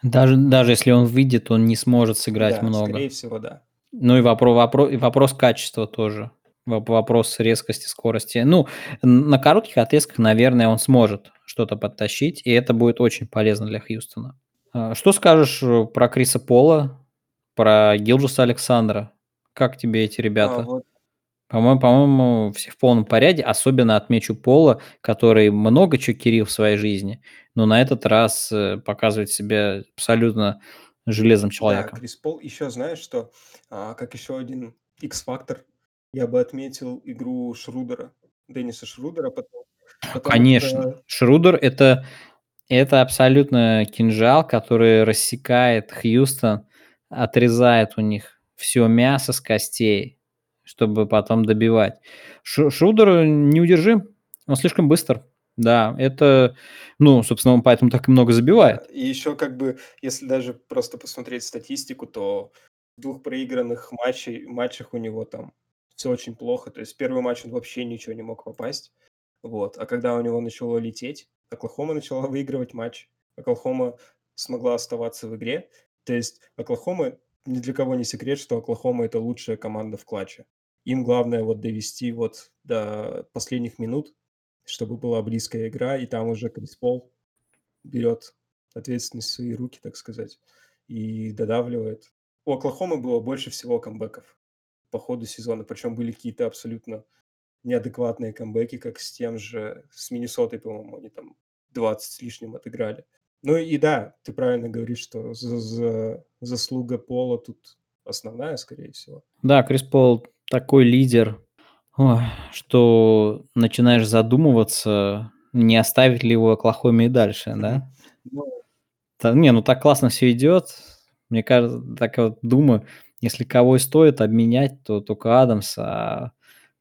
Даже, даже если он выйдет, он не сможет сыграть Да, много. скорее всего, да. Ну и вопрос, вопрос, вопрос качества тоже. Вопрос резкости, скорости. Ну, на коротких отрезках, наверное, он сможет что-то подтащить, и это будет очень полезно для Хьюстона. А, что скажешь э, про Криса Пола, про Гилджуса Александра? Как тебе эти А, ребята? вот По-моему, по-моему, все в полном порядке. Особенно отмечу Пола, который много чего кирил в своей жизни, но на этот раз э, показывает себя абсолютно железным Да, человеком. Крис Пол. Еще знаешь, что а, как еще один X-фактор, я бы отметил игру Шрудера, Денниса Шрудера, потому, потому Конечно. что Шрудер это, это абсолютно кинжал, который рассекает Хьюстон, отрезает у них все мясо с костей, чтобы потом добивать. Шу- Шрудер неудержим, он слишком быстр. Да, это, ну, собственно, он поэтому так и много забивает. и еще как бы, если даже просто посмотреть статистику, то в двух проигранных матчей, матчах у него там все очень плохо. То есть первый матч он вообще ничего не мог попасть. Вот. А когда у него начало лететь, Оклахома начала выигрывать матч. Оклахома смогла оставаться в игре. То есть Оклахома, ни для кого не секрет, что Оклахома это лучшая команда в клатче. Им главное вот довести вот до последних минут, чтобы была близкая игра, и там уже Крис Пол берет ответственность в свои руки, так сказать, и додавливает. У Оклахомы было больше всего камбэков по ходу сезона, причем были какие-то абсолютно неадекватные камбэки, как с тем же, с Миннесотой, по-моему, они там 20 с лишним отыграли. Ну и да, ты правильно говоришь, что за, за, заслуга Пола тут основная, скорее всего. Да, Крис Пол такой лидер, ой, что начинаешь задумываться, не оставить ли его Оклахоме и дальше, да? Ну, Да, не, ну так классно все идет. Мне кажется, так вот думаю, если кого и стоит обменять, то только Адамса, а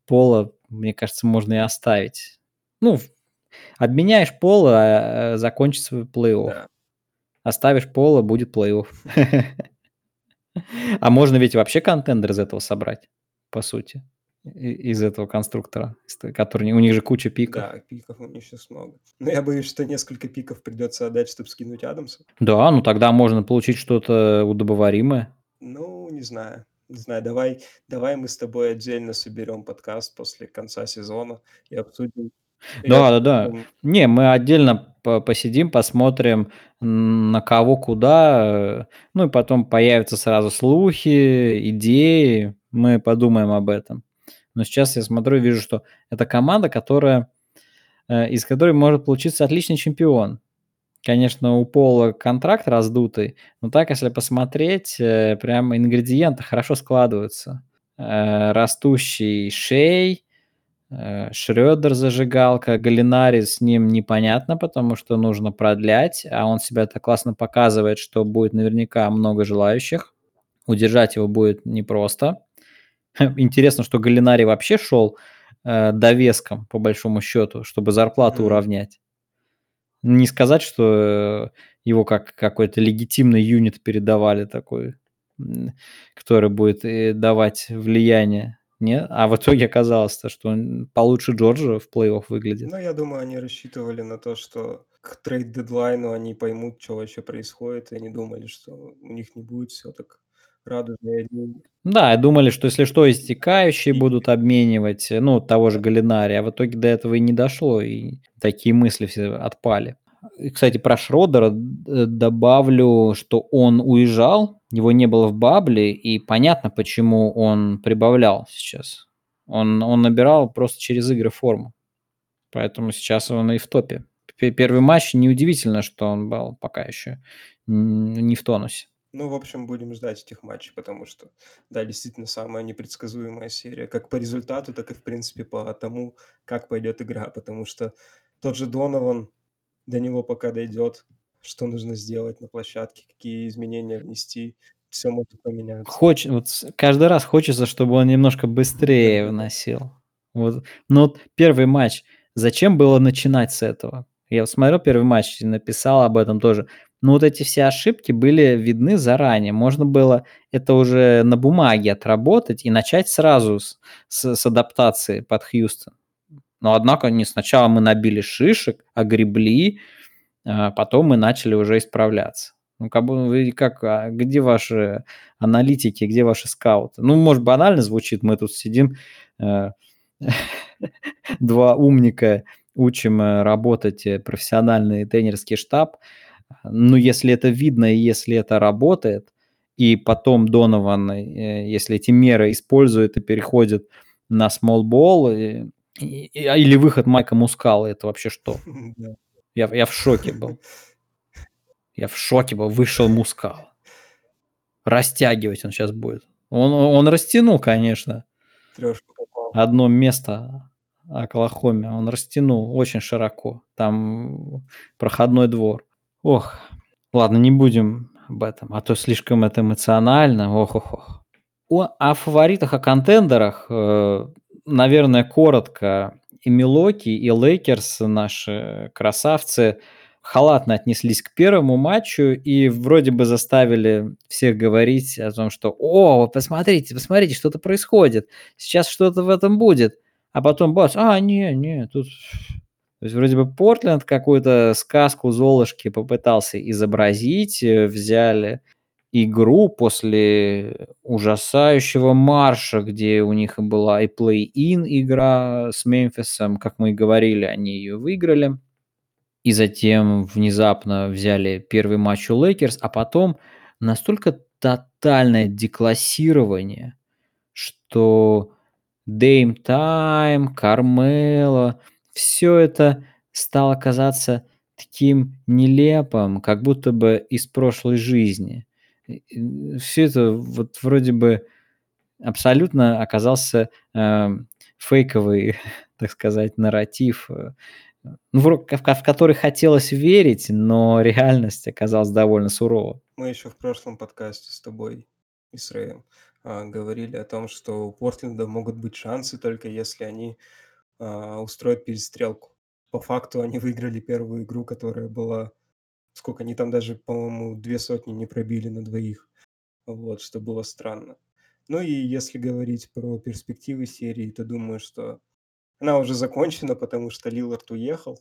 Пола, мне кажется, можно и оставить. Ну, обменяешь Пола, а, а, закончится плей-офф. да. Оставишь Пола, будет плей-офф. А можно ведь вообще контендер из этого собрать, по сути, из этого конструктора, который у них же куча пиков. Да, пиков у них сейчас много. Но я боюсь, что несколько пиков придется отдать, чтобы скинуть Адамса. Да, ну тогда можно получить что-то удобоваримое. Ну, не знаю. Не знаю, давай давай мы с тобой отдельно соберем подкаст после конца сезона и обсудим и Да-да-да. обсудим Не, мы отдельно по посидим, посмотрим, на кого, куда, ну и потом появятся сразу слухи, идеи, мы подумаем об этом. Но сейчас я смотрю и вижу, что это команда, которая, э, из которой может получиться отличный чемпион. Конечно, у Пола контракт раздутый, но так, если посмотреть, э, прям ингредиенты хорошо складываются. Э, растущий Шей, Шрёдер зажигалка, Галлинари с ним непонятно, потому что нужно продлять, а он себя так классно показывает, что будет наверняка много желающих. Удержать его будет непросто. Интересно, что Галлинари вообще шел э, довеском, по большому счету, чтобы зарплату Мгм. уравнять. Не сказать, что, э, его как какой-то легитимный юнит передавали такой, который будет, э, давать влияние. Не? А в итоге оказалось то, что он получше Джорджа в плей-офф выглядит. Ну, я думаю, они рассчитывали на то, что к трейд-дедлайну они поймут, чё вообще происходит, и они думали, что у них не будет всё так радужно и одни Да, думали, что если что, истекающие будут обменивать, э, ну, того же Да. Галлинари, а в итоге до этого и не дошло, и такие мысли все отпали. И, кстати, про Шрёдера д добавлю, что он уезжал, его не было в бабле, и понятно, почему он прибавлял сейчас. Он он набирал просто через игры форму, поэтому сейчас он и в топе. Пе первый матч неудивительно, что он был пока еще не в тонусе. Ну, в общем, будем ждать этих матчей, потому что, да, действительно, самая непредсказуемая серия как по результату, так и, в принципе, по тому, как пойдет игра. Потому что тот же Донован, до него пока дойдет, что нужно сделать на площадке, какие изменения внести, всё может поменяться. Хоч вот каждый раз хочется, чтобы он немножко быстрее вносил. Вот, ну вот 1 матч, зачем было начинать с этого? Я смотрел 1 матч и написал об этом тоже. Но вот эти все ошибки были видны заранее. Можно было это уже на бумаге отработать и начать сразу с с с адаптации под Хьюстон. Но однако не, сначала мы набили шишек, огребли, а потом мы начали уже исправляться. Ну, как бы вы как, а где ваши аналитики, где ваши скауты? Ну, может, банально звучит, мы тут сидим, э, 2 умника, учим, э, работать, э, профессиональный тренерский штаб. Но если это видно и если это работает, и потом Донован, э, если эти меры использует и переходит на и, а, или выход Майка Мускалы- это вообще что? Я в я в шоке был. Я в шоке был, вышел Мускала. Растягивать он щас будет. Он он растянул, конечно. Трёшку попал. Одно место Оклахоме он растянул очень широко. Там проходной двор. Ох, ладно, не будем об этом, а то слишком это эмоционально. Ох ох ох. О о фаворитах, о контендерах, э, наверное, коротко. И Милуоки, и Лейкерс, наши красавцы, халатно отнеслись к 1 матчу и вроде бы заставили всех говорить о том, что: "О, посмотрите, посмотрите, что-то происходит, сейчас что-то в этом будет". А потом бац: "А, не не, тут" То есть вроде бы Портленд какую-то сказку Золушки попытался изобразить, э, взяли игру после ужасающего марша, где у них была и плей-ин игра с Мемфисом, как мы и говорили, они её выиграли. И затем внезапно взяли 1 матч у Лейкерс, а потом настолько тотальное деклассирование, что Дейм Тайм, Кармело- всё это стало казаться таким нелепым, как будто бы из прошлой жизни. Всё это вот вроде бы абсолютно оказался, эм, фейковый, так сказать, нарратив, э, ну, вро в в который хотелось верить, но реальность оказалась довольно сурова. Мы ещё в прошлом подкасте с тобой и с Рэем, а, говорили о том, что у Портленда могут быть шансы, только если они, а, устроят перестрелку. По факту они выиграли 1 игру, которая была сколько они там даже, по-моему, 2 сотни не пробили на двоих. Вот, что было странно. Ну и если говорить про перспективы серии, то думаю, что она уже закончена, потому что Лиллард уехал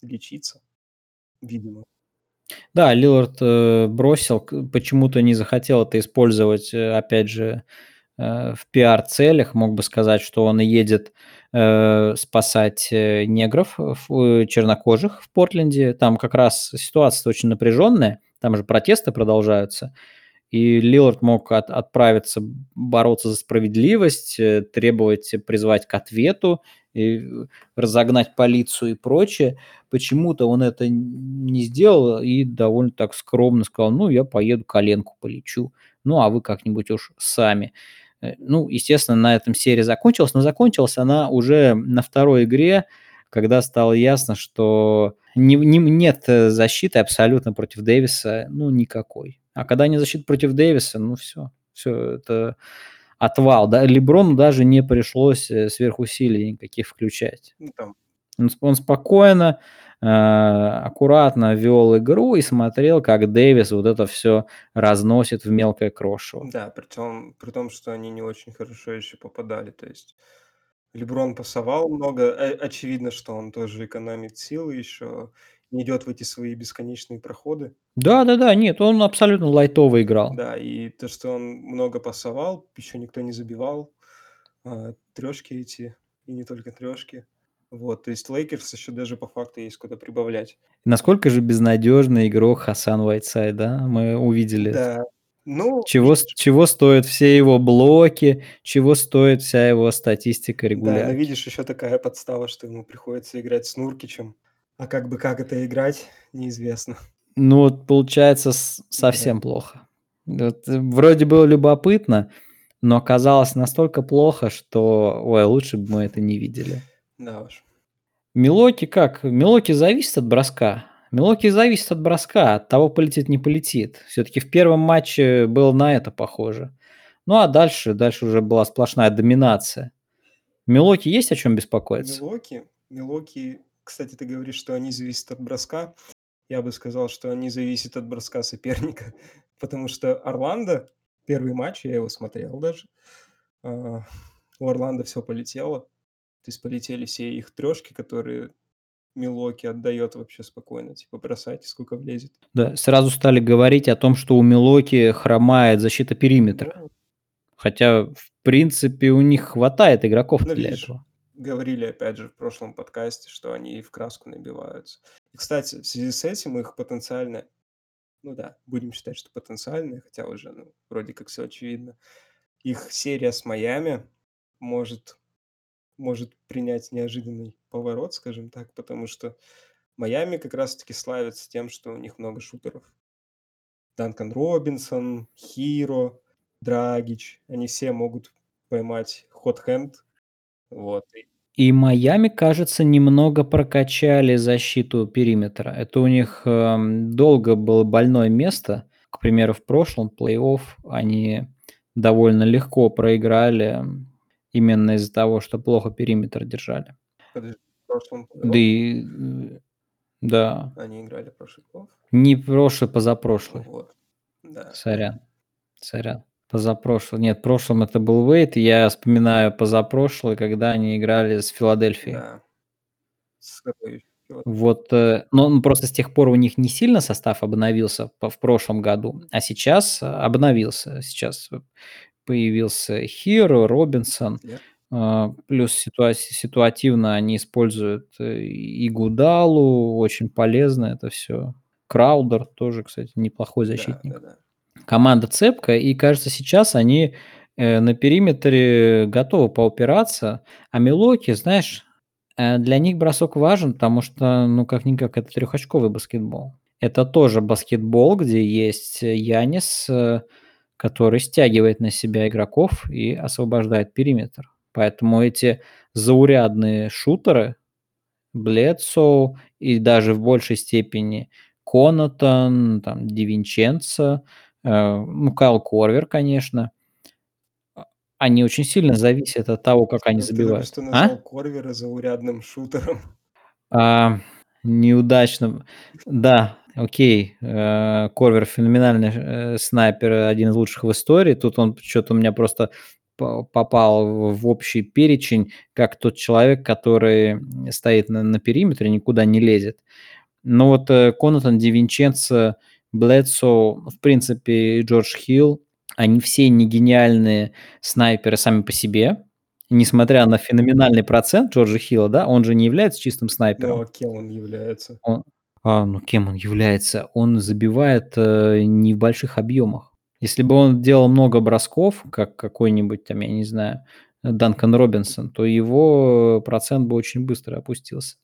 лечиться, видимо. Да, Лиллард, э, бросил, почему-то не захотел это использовать, э, опять же, э, в пиар-целях мог бы сказать, что он едет э, спасать э, негров, в, чернокожих в Портленде. Там как раз ситуация очень напряженная, там же протесты продолжаются. И Лилард мог от, отправиться бороться за справедливость, требовать, призвать к ответу, и разогнать полицию и прочее. Почему-то он это не сделал и довольно так скромно сказал, ну, я поеду коленку полечу, ну, а вы как-нибудь уж сами. Э, ну, естественно, на этом серия закончилась, но закончилась она уже на второй игре, когда стало ясно, что не, не, нет защиты абсолютно против Дэвиса, ну, никакой. А когда не защита против Дэвиса, ну, все, все, это отвал. Да? Леброну даже не пришлось э, сверхусилий никаких включать. Ну, там. Он, он спокойно, аккуратно вел игру и смотрел, как Дэвис вот это все разносит в мелкое крошево. Да, при том, при том, что они не очень хорошо еще попадали. То есть Леброн пасовал много. Очевидно, что он тоже экономит силы еще, не идет в эти свои бесконечные проходы. Да-да-да, нет, он абсолютно лайтово играл. Да, и то, что он много пасовал, еще никто не забивал. А, трешки эти, и не только трешки. Вот, то есть Лейкерс еще даже по факту есть куда прибавлять. Насколько же безнадежный игрок Хасан Уайтсайд, да? Мы увидели Да, ну... Чего, чего стоят все его блоки, чего стоит вся его статистика регулярно. Да, но видишь, еще такая подстава, что ему приходится играть с Нуркичем. А как бы как это играть, неизвестно. Ну вот получается совсем да. плохо. Вот, э, вроде было любопытно, но оказалось настолько плохо, что, ой, лучше бы мы это не видели. Да уж. Милоки как? Милоки зависит от броска. Милоки зависит от броска, от того, полетит, не полетит. Все-таки в первом матче было на это похоже. Ну а дальше, дальше уже была сплошная доминация. Милоки есть о чем беспокоиться? Милоки? Милоки кстати, ты говоришь, что они зависят от броска. Я бы сказал, что они зависят от броска соперника, потому что Орландо, первый матч, я его смотрел даже, а, у Орландо все полетело. То есть полетели все их трешки, которые Милоки отдает вообще спокойно, типа бросайте, сколько влезет. Да, сразу стали говорить о том, что у Милоки хромает защита периметра. Хотя, в принципе, у них хватает игроков ну, для видишь, этого говорили, опять же, в прошлом подкасте, что они в краску набиваются. И, кстати, в связи с этим их потенциально, ну да, будем считать, что потенциальные, хотя уже ну, вроде как все очевидно, их серия с Майами может, может принять неожиданный поворот, скажем так, потому что Майами как раз-таки славится тем, что у них много шутеров. Данкан Робинсон, Хиро, Драгич, они все могут поймать хот-хенд вот. И Майами, кажется, немного прокачали защиту периметра. Это у них э, долго было больное место. К примеру, в прошлом плей-офф они довольно легко проиграли именно из-за того, что плохо периметр держали. Подожди, в прошлом Да и... Э, да. Они играли в прошлый плей Не прошлый, позапрошлый. Вот. Да. Сорян. Сорян. Позапрошлый. Нет, в прошлом это был Вейт. Я вспоминаю позапрошлый, когда они играли с Филадельфией. Да. Вот, э, но ну, просто с тех пор у них не сильно состав обновился в прошлом году, а сейчас обновился. Сейчас появился Хиро, Робинсон, yeah. плюс ситуа- ситуативно они используют э, и Гудалу, очень полезно это все. Краудер тоже, кстати, неплохой защитник. Да, да, да команда цепкая, и кажется, сейчас они э, на периметре готовы поупираться, а Милоки, знаешь, э, для них бросок важен, потому что, ну, как-никак, это трехочковый баскетбол. Это тоже баскетбол, где есть Янис, который стягивает на себя игроков и освобождает периметр. Поэтому эти заурядные шутеры, Бледсоу и даже в большей степени Конатон, там, Дивинченцо, Э, ну, Кайл Корвер, конечно. Они очень сильно зависят от того, как они забивают. Ты а? Корвера заурядным шутером. А, неудачным. Да, окей. Э, Корвер феноменальный э, снайпер, один из лучших в истории. Тут он что-то у меня просто попал в общий перечень, как тот человек, который стоит на, на периметре, никуда не лезет. Но вот Конатон Ди Винченцо, Блэдсо, в принципе, Джордж Хилл, Они все не гениальные снайперы сами по себе. Несмотря на феноменальный процент Джорджа Хилла, да, он же не является чистым снайпером. Но кем он является? Он а, ну кем он является? Он забивает, э, не в больших объемах. Если бы он делал много бросков, как какой-нибудь там, я не знаю, Данкан Робинсон, то его процент бы очень быстро опустился.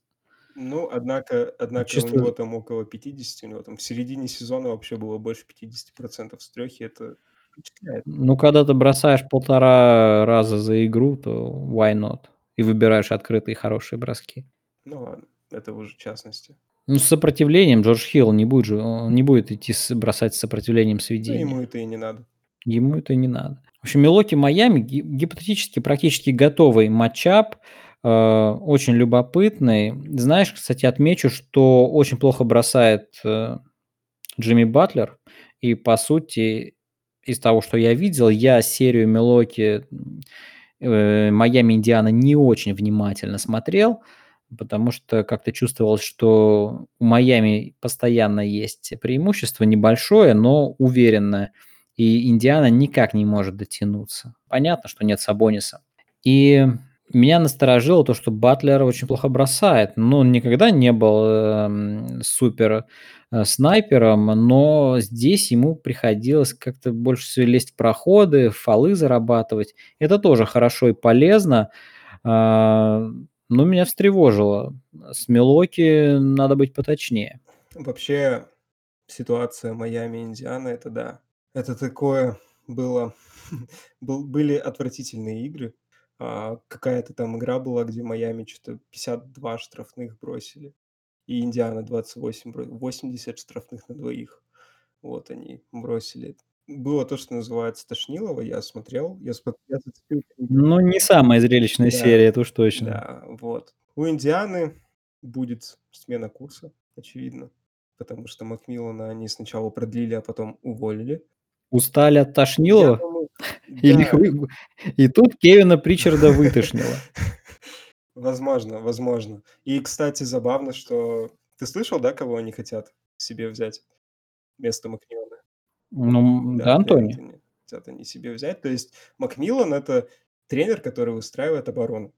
Ну, однако однако у Чисто него там около 50, у него там в середине сезона вообще было больше 50 с трёхи, это впечатляет. Ну, когда ты бросаешь полтора раза за игру, то why not? И выбираешь открытые хорошие броски. Ну ладно, это уже частности. Ну, с сопротивлением Джордж Хилл не будет же, он не будет идти с бросать с сопротивлением Ну, сведения. ему это и не надо. Ему это не надо. В общем, Милоки Майами ги гипотетически практически готовый матчап, э, очень любопытный. Знаешь, кстати, отмечу, что очень плохо бросает, э, Джимми Батлер. И по сути, из того, что я видел, я серию Милоки, э, Майами, Индиана не очень внимательно смотрел, потому что как-то чувствовалось, что у Майами постоянно есть преимущество небольшое, но уверенное, и Индиана никак не может дотянуться. Понятно, что нет Сабониса. И меня насторожило то, что Батлер очень плохо бросает. Ну, он никогда не был, эм, супер, э, снайпером, но здесь ему приходилось как-то больше всего лезть в проходы, фолы зарабатывать. Это тоже хорошо и полезно, а, но меня встревожило. С Милоки надо быть поточнее. Вообще, ситуация Майами-Индиана- это да. Это такое было был были отвратительные игры. А, какая-то там игра была, где Майами чё-то 52 штрафных бросили, и Индиана 28 бро 80 штрафных на двоих. Вот они бросили. Было то, что называется тошнилово. Я смотрел, я смо я зацепил Ну, не самая зрелищная Да, серия, это уж точно. да, вот. У Индианы будет смена курса, очевидно, потому что Макмиллана они сначала продлили, а потом уволили. Устали от Я Тошнилова? думаю, Или да. вы и тут Кевина Причарда вытошнило? Возможно, возможно. И, кстати, забавно, что ты слышал, да, кого они хотят себе взять вместо Макмиллана? Ну, Да, Д'Антони. Д'Антони хотят они себе взять. То есть Макмиллан- это тренер, который выстраивает оборону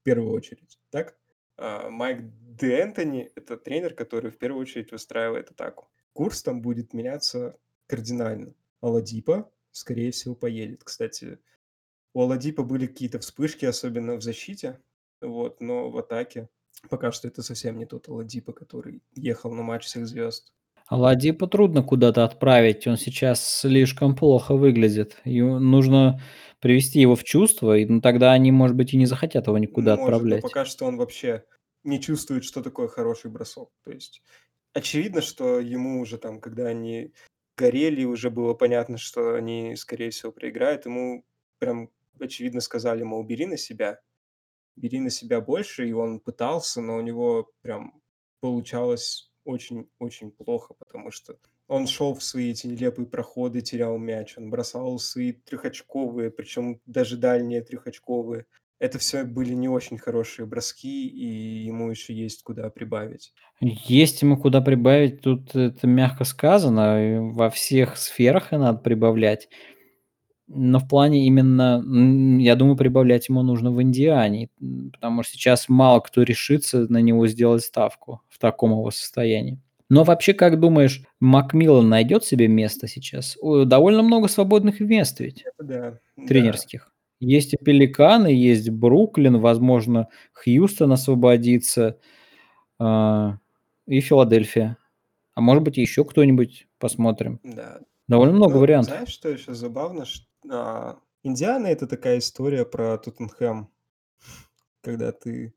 в первую очередь, так? А Майк Д'Антони- это тренер, который в первую очередь выстраивает атаку. Курс там будет меняться кардинально. Оладипо, скорее всего, поедет. Кстати, у Оладипо были какие-то вспышки, особенно в защите, вот, но в атаке пока что это совсем не тот Оладипо, который ехал на матч всех звезд. Оладипо трудно куда-то отправить, он сейчас слишком плохо выглядит. И нужно привести его в чувство, и, ну, тогда они, может быть, и не захотят его никуда Может, но отправлять. пока что он вообще не чувствует, что такое хороший бросок. То есть очевидно, что ему уже там, когда они горели, уже было понятно, что они, скорее всего, проиграют. Ему прям очевидно сказали, мол: "Бери на себя, бери на себя больше". И он пытался, но у него прям получалось очень-очень плохо, потому что он шел в свои эти нелепые проходы, терял мяч, он бросал свои трехочковые, причем даже дальние трехочковые. Это всё были не очень хорошие броски, и ему еще есть куда прибавить. Есть ему куда прибавить, тут это мягко сказано. Во всех сферах и надо прибавлять. Но в плане именно, я думаю, прибавлять ему нужно в Индиане, потому что сейчас мало кто решится на него сделать ставку в таком его состоянии. Но вообще, как думаешь, Макмиллан найдет себе место сейчас? Довольно много свободных мест ведь да, да. тренерских. Есть и Пеликаны, есть Бруклин, возможно, Хьюстон освободится, а, и Филадельфия. А может быть, еще кто-нибудь, посмотрим. Да. Довольно много Ну, вариантов. знаешь, что еще забавно? Ш а, Индиана- это такая история про Тоттенхэм, когда ты,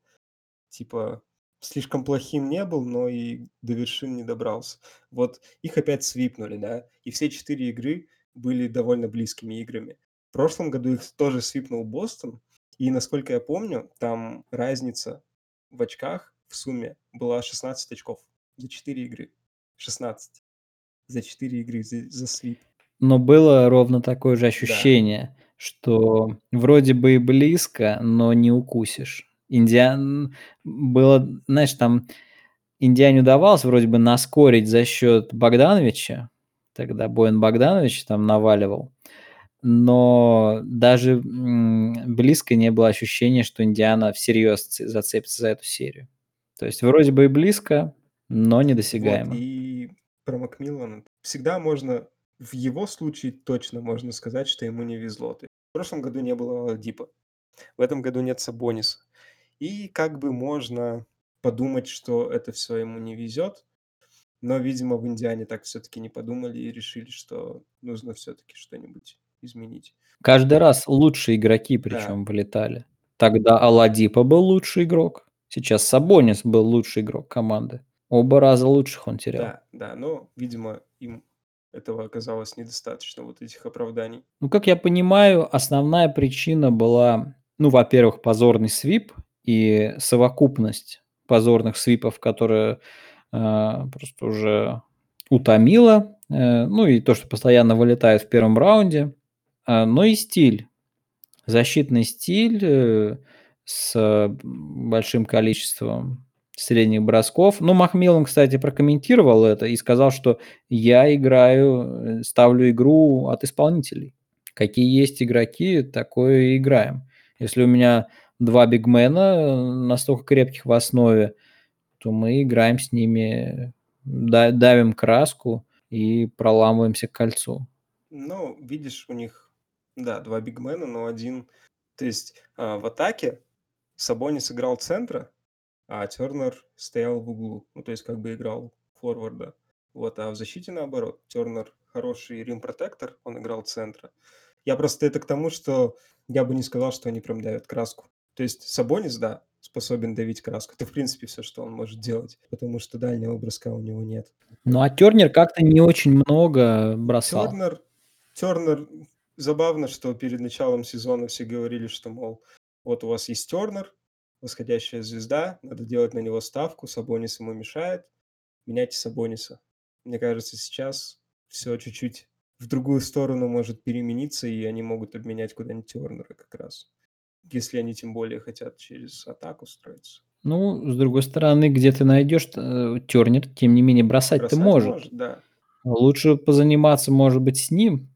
типа, слишком плохим не был, но и до вершин не добрался. Вот их опять свипнули, да, и все 4 игры были довольно близкими играми. В прошлом году их тоже свипнул Бостон, и, насколько я помню, там разница в очках в сумме была 16 очков за 4 игры. 16 за 4 игры за за свип. Но было ровно такое же Да. ощущение, что вроде бы и близко, но не укусишь. Индиан было, знаешь, там Индиане удавалось вроде бы наскорить за счет Богдановича, тогда Боян Богданович там наваливал, но даже близко не было ощущения, что Индиана всерьез зацепится за эту серию. То есть вроде бы и близко, но недосягаемо. Вот, и про Макмиллана всегда можно, в его случае точно можно сказать, что ему не везло. То есть в прошлом году не было Дипа, в этом году нет Сабониса. И как бы можно подумать, что это все ему не везет, но, видимо, в Индиане так все-таки не подумали и решили, что нужно все-таки что-нибудь изменить. Каждый раз лучшие игроки причем да. вылетали. Тогда Аладипа был лучший игрок. Сейчас Сабонис был лучший игрок команды. Оба раза лучших он терял. Да, да, но, видимо, им этого оказалось недостаточно, вот этих оправданий. Ну, как я понимаю, основная причина была, ну, во-первых, позорный свип и совокупность позорных свипов, которые э, просто уже утомила. Э, ну, и то, что постоянно вылетает в первом раунде. А, но и стиль. Защитный стиль э, с большим количеством средних бросков. Ну, Махмилан, кстати, прокомментировал это и сказал, что я играю, э, ставлю игру от исполнителей. Какие есть игроки, такое и играем. Если у меня два бигмена настолько крепких в основе, то мы играем с ними, давим краску и проламываемся к кольцу. Ну, видишь, у них да, два бигмена, но один... То есть а, в атаке Сабонис играл центра, а Тернер стоял в углу. Ну, то есть как бы играл форварда. Вот, а в защите наоборот. Тернер хороший рим-протектор, он играл центра. Я просто это к тому, что я бы не сказал, что они прям давят краску. То есть Сабонис, да, способен давить краску. Это, в принципе, все, что он может делать, потому что дальнего броска у него нет. Ну, а Тернер как-то не очень много бросал. Тернер, Тернер забавно, что перед началом сезона все говорили, что, мол, вот у вас есть Тернер, восходящая звезда, надо делать на него ставку, Сабонис ему мешает, меняйте Сабониса. Мне кажется, сейчас все чуть-чуть в другую сторону может перемениться, и они могут обменять куда-нибудь Тернера как раз. Если они тем более хотят через атаку строиться. Ну, с другой стороны, где ты найдешь э, Тернер, тем не менее бросать, бросать ты можешь. может, да. Лучше позаниматься, может быть, с ним,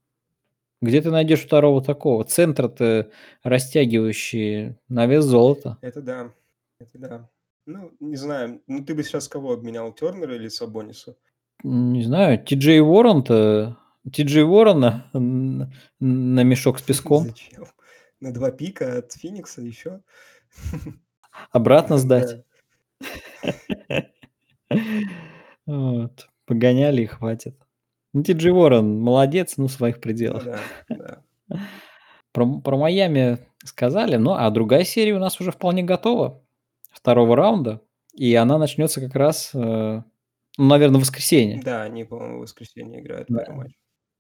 где ты найдешь второго такого? Центр-то растягивающий на вес золота. Это да, это да. Ну, не знаю, ну ты бы сейчас кого обменял, Тернера или Сабониса? Не знаю, Ти-Джей Уоррен-то... Ти-Джей Уоррена на мешок с песком. Зачем? На два пика от Феникса еще? Обратно сдать. Вот. Погоняли и хватит. Ну, Ти Ворон молодец, ну, в своих ну пределах. Ну, да, да. Про, про Майами сказали, ну, а другая серия у нас уже вполне готова. Второго раунда. И она начнется как раз, э, ну, наверное, в воскресенье. Да, они, по-моему, в воскресенье играют да. матч.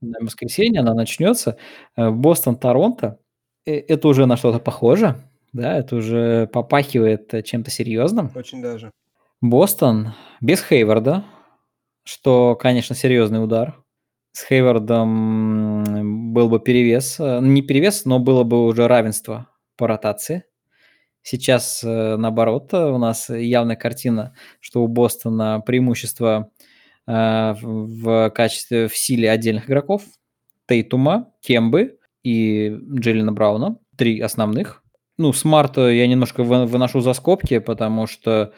Да, в воскресенье она начнется. Э, Бостон-Торонто. Э, это уже на что-то похоже. Да, это уже попахивает чем-то серьезным. Очень даже. Бостон без Хейварда, что, конечно, серьезный удар. С Хейвардом был бы перевес. Э, не перевес, но было бы уже равенство по ротации. Сейчас, э, наоборот, у нас явная картина, что у Бостона преимущество э, в качестве, в силе отдельных игроков. Тейтума, Кембы и Джеллина Брауна. Три основных. Ну, Смарта я немножко выношу за скобки, потому что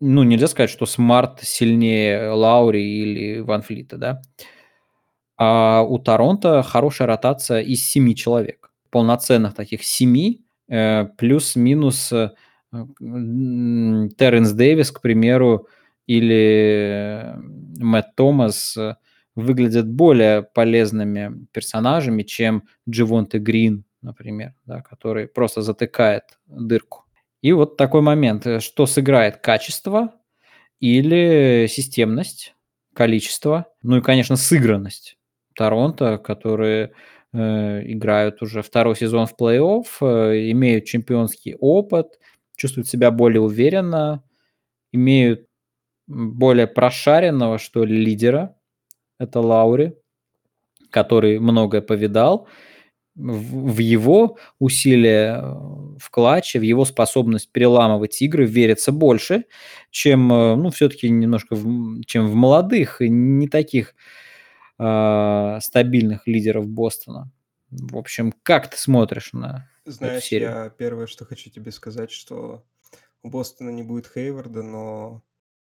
ну, нельзя сказать, что Смарт сильнее Лаури или Ван Флита, да. А у Торонто хорошая ротация из семи человек. Полноценных таких семи, э, плюс-минус э, Терренс Дэвис, к примеру, или Мэтт Томас э, выглядят более полезными персонажами, чем Дживонте Грин, например, да, который просто затыкает дырку. И вот такой момент, э, что сыграет качество или системность, количество, ну и, конечно, сыгранность. Торонто, которые э, играют уже второй сезон в плей-офф, э, имеют чемпионский опыт, чувствуют себя более уверенно, имеют более прошаренного, что ли, лидера. Это Лаури, который многое повидал в, его усилия э, в клатче, в его способность переламывать игры верится больше, чем, э, ну, все-таки немножко, в, чем в молодых, не таких э, стабильных лидеров Бостона. В общем, как ты смотришь на эту Знаешь, серию? я первое, что хочу тебе сказать, что у Бостона не будет Хейварда, но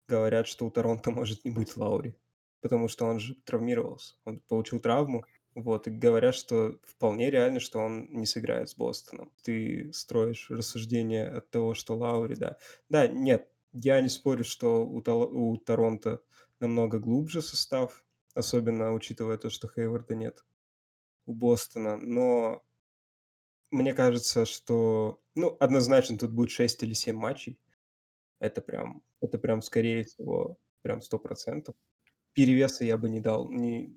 говорят, что у Торонто может не быть Лаури, потому что он же травмировался, он получил травму, вот, и говорят, что вполне реально, что он не сыграет с Бостоном. Ты строишь рассуждение от того, что Лаури, да. Да, нет, я не спорю, что у, Тол- у Торонто намного глубже состав, особенно учитывая то, что Хейварда нет у Бостона, но мне кажется, что, ну, однозначно тут будет 6 или 7 матчей. Это прям, это прям, скорее всего, прям 100%. Перевеса я бы не дал, ни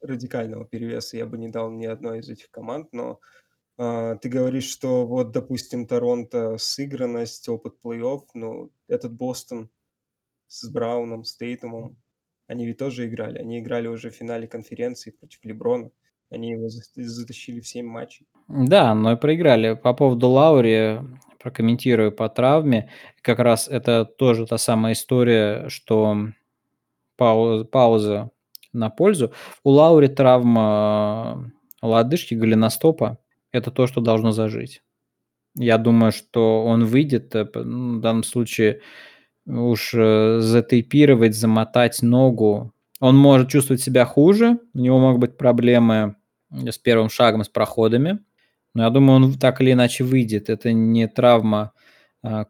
радикального перевеса я бы не дал ни одной из этих команд, но а, ты говоришь, что вот, допустим, Торонто сыгранность, опыт плей-офф, ну, этот Бостон с Брауном, с Тейтумом, они ведь тоже играли. Они играли уже в финале конференции против Леброна. Они его за- затащили в 7 матчей. Да, но и проиграли. По поводу Лаури прокомментирую по травме. Как раз это тоже та самая история, что пау- пауза на пользу. У Лаури травма э, лодыжки, голеностопа. Это то, что должно зажить. Я думаю, что он выйдет, э, ну, в данном случае уж э, затейпировать, замотать ногу. Он может чувствовать себя хуже, у него могут быть проблемы с первым шагом, с проходами. Но я думаю, он так или иначе выйдет. Это не травма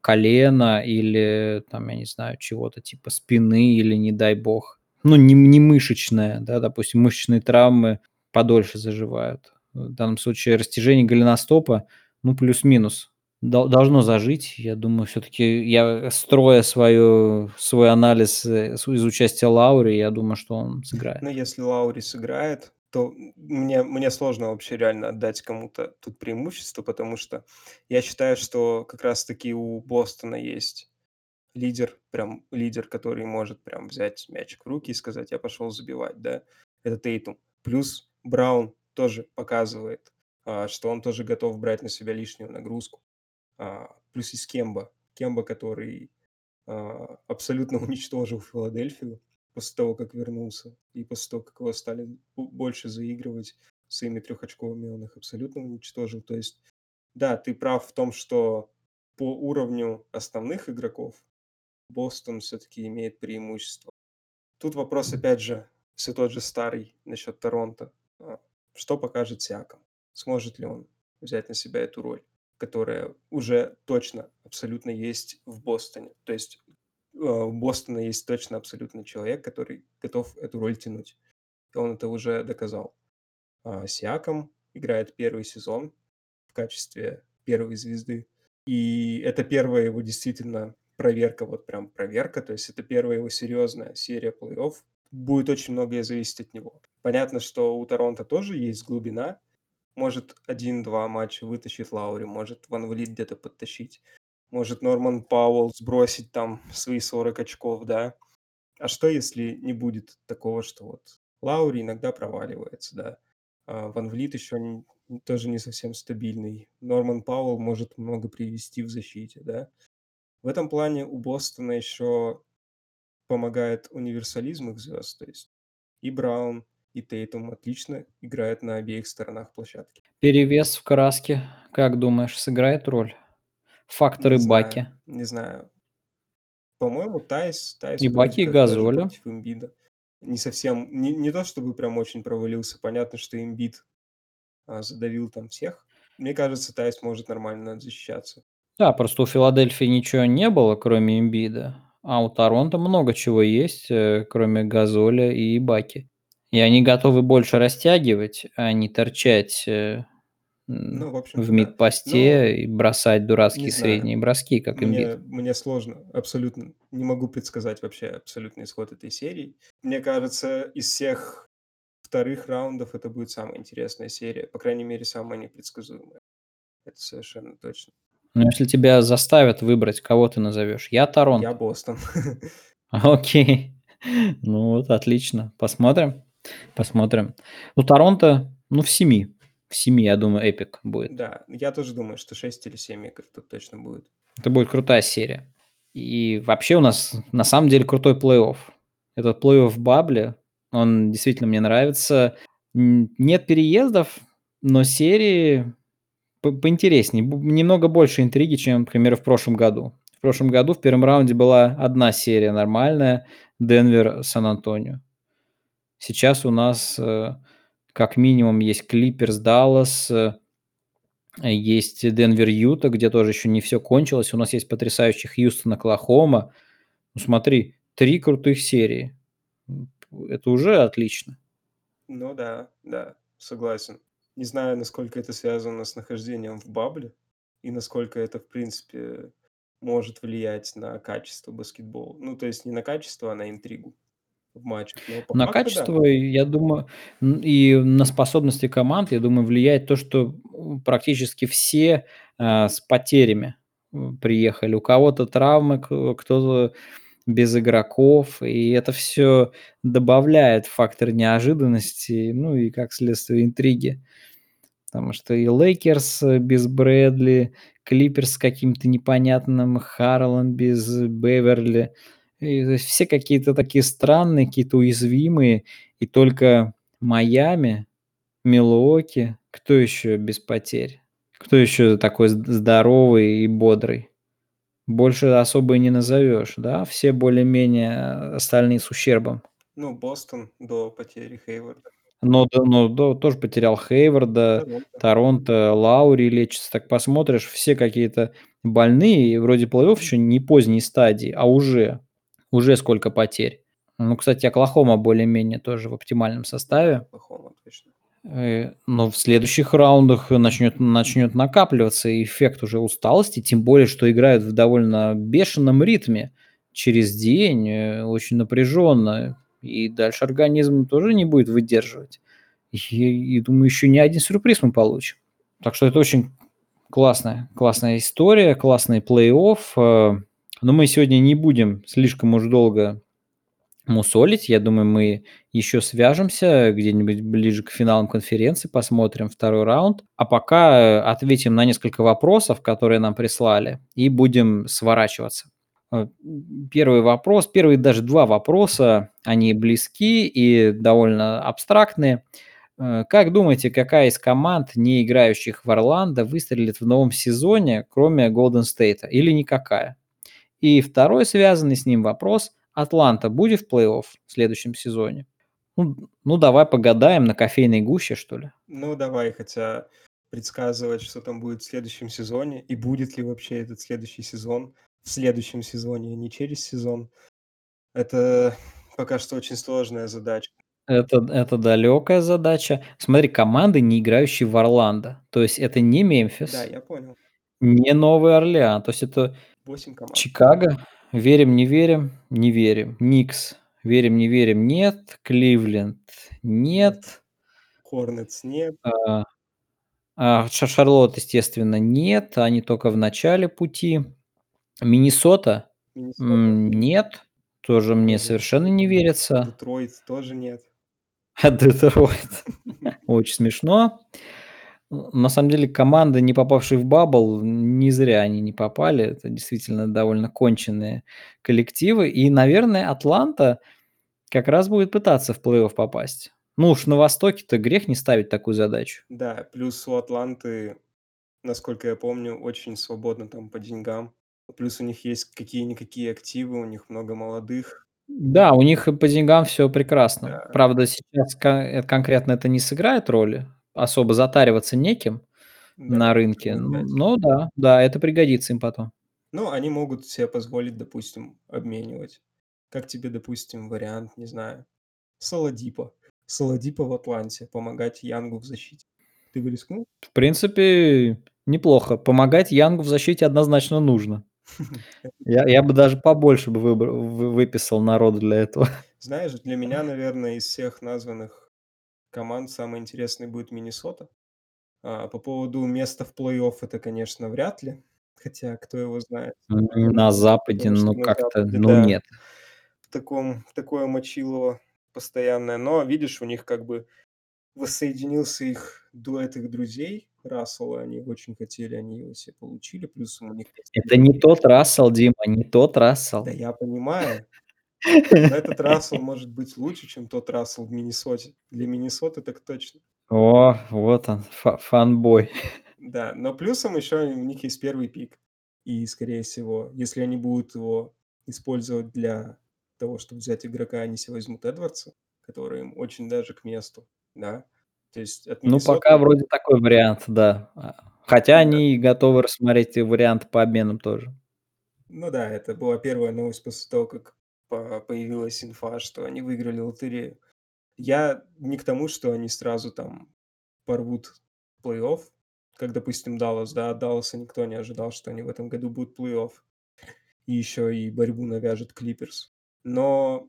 колена или, там, я не знаю, чего-то типа спины или, не дай бог, ну, не, не мышечная, да, допустим, мышечные травмы подольше заживают. В данном случае растяжение голеностопа, ну, плюс-минус, дол- должно зажить. Я думаю, все-таки я, строя свою, свой анализ э, из участия Лаури, я думаю, что он сыграет. Ну, если Лаури сыграет, то мне, мне сложно вообще реально отдать кому-то тут преимущество, потому что я считаю, что как раз-таки у Бостона есть лидер, прям лидер, который может прям взять мячик в руки и сказать, я пошел забивать, да, это Тейтум. Плюс Браун тоже показывает, а, что он тоже готов брать на себя лишнюю нагрузку. А, плюс есть Кемба. Кемба, который а, абсолютно уничтожил Филадельфию после того, как вернулся, и после того, как его стали бо- больше заигрывать своими трехочковыми, он их абсолютно уничтожил. То есть, да, ты прав в том, что по уровню основных игроков Бостон все-таки имеет преимущество. Тут вопрос, опять же, все тот же старый насчет Торонто. А, Что покажет Сиаком? Сможет ли он взять на себя эту роль, которая уже точно абсолютно есть в Бостоне? То есть э, у Бостона есть точно абсолютно человек, который готов эту роль тянуть. И он это уже доказал. А, Сиаком играет первый сезон в качестве первой звезды. И это первая его действительно проверка, вот прям проверка, то есть это первая его серьезная серия плей-офф. Будет очень многое зависеть от него. Понятно, что у Торонто тоже есть глубина. Может, один-два матча вытащит Лаури, может Ван Влит где-то подтащить. Может Норман Пауэлл сбросить там свои 40 очков, да. А что, если не будет такого, что вот Лаури иногда проваливается, да. А Ван Влит еще не- тоже не совсем стабильный. Норман Пауэлл может много привести в защите, да. В этом плане у Бостона еще помогает универсализм их звезд, то есть и Браун, и Тейтум отлично играют на обеих сторонах площадки. Перевес в краске, как думаешь, сыграет роль? Фактор Не Ибаки. знаю, не знаю. По-моему, Тайс, Тайс Ибаки, и Газоля. против. Не совсем, не, не то чтобы прям очень провалился. Понятно, что Имбид а, задавил там всех. Мне кажется, Тайс может нормально защищаться. Да, просто у Филадельфии ничего не было, кроме Эмбида, а у Торонто много чего есть, э, кроме Газоля и Баки. И они готовы больше растягивать, а не торчать э, м, Ну, в общем-то, в да. мид-посте и бросать дурацкие не знаю. средние броски, как Мне, Эмбид. мне сложно, абсолютно. Не могу предсказать вообще абсолютный исход этой серии. Мне кажется, из всех вторых раундов это будет самая интересная серия. По крайней мере, самая непредсказуемая. Это совершенно точно. Но если тебя заставят выбрать, кого ты назовешь? Я Торонто. Я Бостон. Окей. Ну вот, отлично. Посмотрим. Посмотрим. Ну, Торонто, ну, в семи. В семи, я думаю, эпик будет. Да, я тоже думаю, что 6 или 7 игр тут точно будет. Это будет крутая серия. И вообще у нас на самом деле крутой плей-офф. Этот плей-офф в Бабле, он действительно мне нравится. Нет переездов, но серии по поинтереснее, немного больше интриги, чем, к примеру, в прошлом году. В прошлом году в первом раунде была одна серия нормальная: Денвер, Сан-Антонио. Сейчас у нас, э, как минимум есть Клиперс, Даллас, э, есть Денвер, Юта, где тоже еще не все кончилось. У нас есть потрясающий Хьюстон, Оклахома. Ну смотри, 3 крутых серии. Это уже отлично. Ну да, да, согласен. Не знаю, насколько это связано с нахождением в бабле и насколько это, в принципе, может влиять на качество баскетбола. Ну, то есть не на качество, а на интригу в матчах. На факту да. качество, я думаю, и на способности команд, я думаю, влияет то, что, практически все, а, с потерями, приехали. У кого-то травмы, кто-то без игроков, и это все добавляет фактор неожиданности, ну и, как следствие, интриги. Потому что и Лейкерс э, без Брэдли, Клиперс с каким-то непонятным Харреллом без Беверли. И все какие-то такие странные, какие-то уязвимые, и только Майами, Милуоки, кто еще без потерь? Кто еще такой здоровый и бодрый? Больше особо и не назовешь, да? Все более-менее, э, остальные с ущербом. Ну, Бостон до потери Хейварда. Но да, но да, тоже потерял Хейварда, Торонто. Торонто, Лаури лечится. Так посмотришь, все какие-то больные, и вроде плей-офф еще не поздней стадии, а уже, уже сколько потерь. Ну, кстати, Оклахома более-менее тоже в оптимальном составе. Оклахома, точно. Э, но в следующих раундах начнет начнет накапливаться эффект уже усталости, тем более, что играют в довольно бешеном ритме через день, э, очень напряженно, и дальше организм тоже не будет выдерживать. И и думаю, еще не один сюрприз мы получим. Так что это очень классная классная история, классный плей-офф. Э, но мы сегодня не будем слишком уж долго мусолить. Я думаю, мы еще свяжемся где-нибудь ближе к финалам конференции, посмотрим второй раунд. А пока э, ответим на несколько вопросов, которые нам прислали, и будем сворачиваться. Э, первый вопрос, первые даже два вопроса, они близки и довольно абстрактные. Э, как думаете, какая из команд, не играющих в Орландо, выстрелит в новом сезоне, кроме Golden State, или никакая? И второй связанный с ним вопрос: Атланта будет в плей-офф в следующем сезоне? Ну ну, давай погадаем на кофейной гуще, что ли. Ну, давай, хотя предсказывать, что там будет в следующем сезоне, и будет ли вообще этот следующий сезон в следующем сезоне, а не через сезон, это пока что очень сложная задача. Это это далекая задача. Смотри, команды, не играющие в Орландо. То есть это не Да, Мемфис, я понял. не Новый Орлеан. То есть это 8 команд. Чикаго. Верим, не верим? Не верим. Никс. Верим, не верим? Нет. Кливленд. Нет. Хорнетс нет. А, а, Ша Шарлотт, естественно, нет. Они только в начале пути. Миннесота? Миннесота. Нет. Тоже мне совершенно не верится. Детройт тоже нет. А Детройт. Очень смешно. На самом деле команды, не попавшие в бабл, не зря они не попали. Это действительно довольно конченые коллективы. И, наверное, Атланта как раз будет пытаться в плей-офф попасть. Ну уж на Востоке-то грех не ставить такую задачу. Да, плюс у Атланты, насколько я помню, очень свободно там по деньгам. Плюс у них есть какие-никакие активы, у них много молодых. Да, у них по деньгам все прекрасно. Да. Правда, сейчас конкретно это не сыграет роли. Особо затариваться некем Да, на рынке. но да, да, это пригодится им потом. Ну, они могут себе позволить, допустим, обменивать. Как тебе, допустим, вариант, не знаю, Солодипо. Солодипо в Атланте, помогать Янгу в защите. Ты бы рискнул? В принципе, неплохо. Помогать Янгу в защите однозначно нужно. Я я бы даже побольше бы выбр вы выписал народу для этого. Знаешь, для меня, наверное, из всех названных команд самый интересный будет Миннесота. А, по поводу места в плей-офф это, конечно, вряд ли. Хотя, кто его знает. На Западе, Потому ну, на как-то, ну, да, нет. в таком такое мочилово постоянное. Но, видишь, у них как бы воссоединился их дуэт их друзей Рассела. Они очень хотели, они его себе получили. Плюс у них Это не тот Рассел, Дима, не тот Да Рассел. я понимаю. Этот Рассел может быть лучше, чем тот Рассел в Миннесоте. Для Миннесоты так точно. О, вот он, фа фанбой. Да, но плюсом еще у них есть первый пик. И, скорее всего, если они будут его использовать для того, чтобы взять игрока, они себе возьмут Эдвардса, который им очень даже к месту, да. То есть от Ну, пока вроде такой вариант, да. А, хотя Да. они готовы рассмотреть и варианты по обменам тоже. Ну да, это была первая новость после того, как по появилась инфа, что они выиграли лотерею. Я не к тому, что они сразу там порвут плей-офф, как, допустим, Даллас, да. От Далласа никто не ожидал, что они в этом году будут плей-офф. И еще и борьбу навяжут Клиперс. Но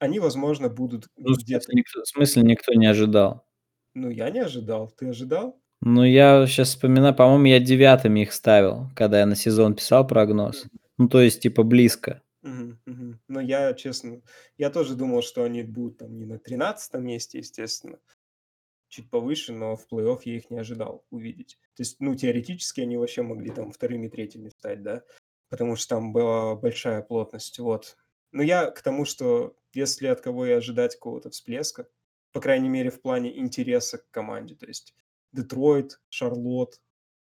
они, возможно, будут Ну, где-то в смысле никто не ожидал? Ну, я не ожидал. Ты ожидал? Ну, я щас вспоминаю, по-моему, я 9 их ставил, когда я на сезон писал прогноз. Ну, то есть, типа, близко. Мгм, мгм. Но я, честно, я тоже думал, что они будут там не на 13 месте, естественно, чуть повыше, но в плей-офф я их не ожидал увидеть. То есть, ну, теоретически они вообще могли там 2, 3 стать, да, потому что там была большая плотность, вот. Но я к тому, что если от кого и ожидать какого-то всплеска, по крайней мере, в плане интереса к команде, то есть Детройт, Шарлотт,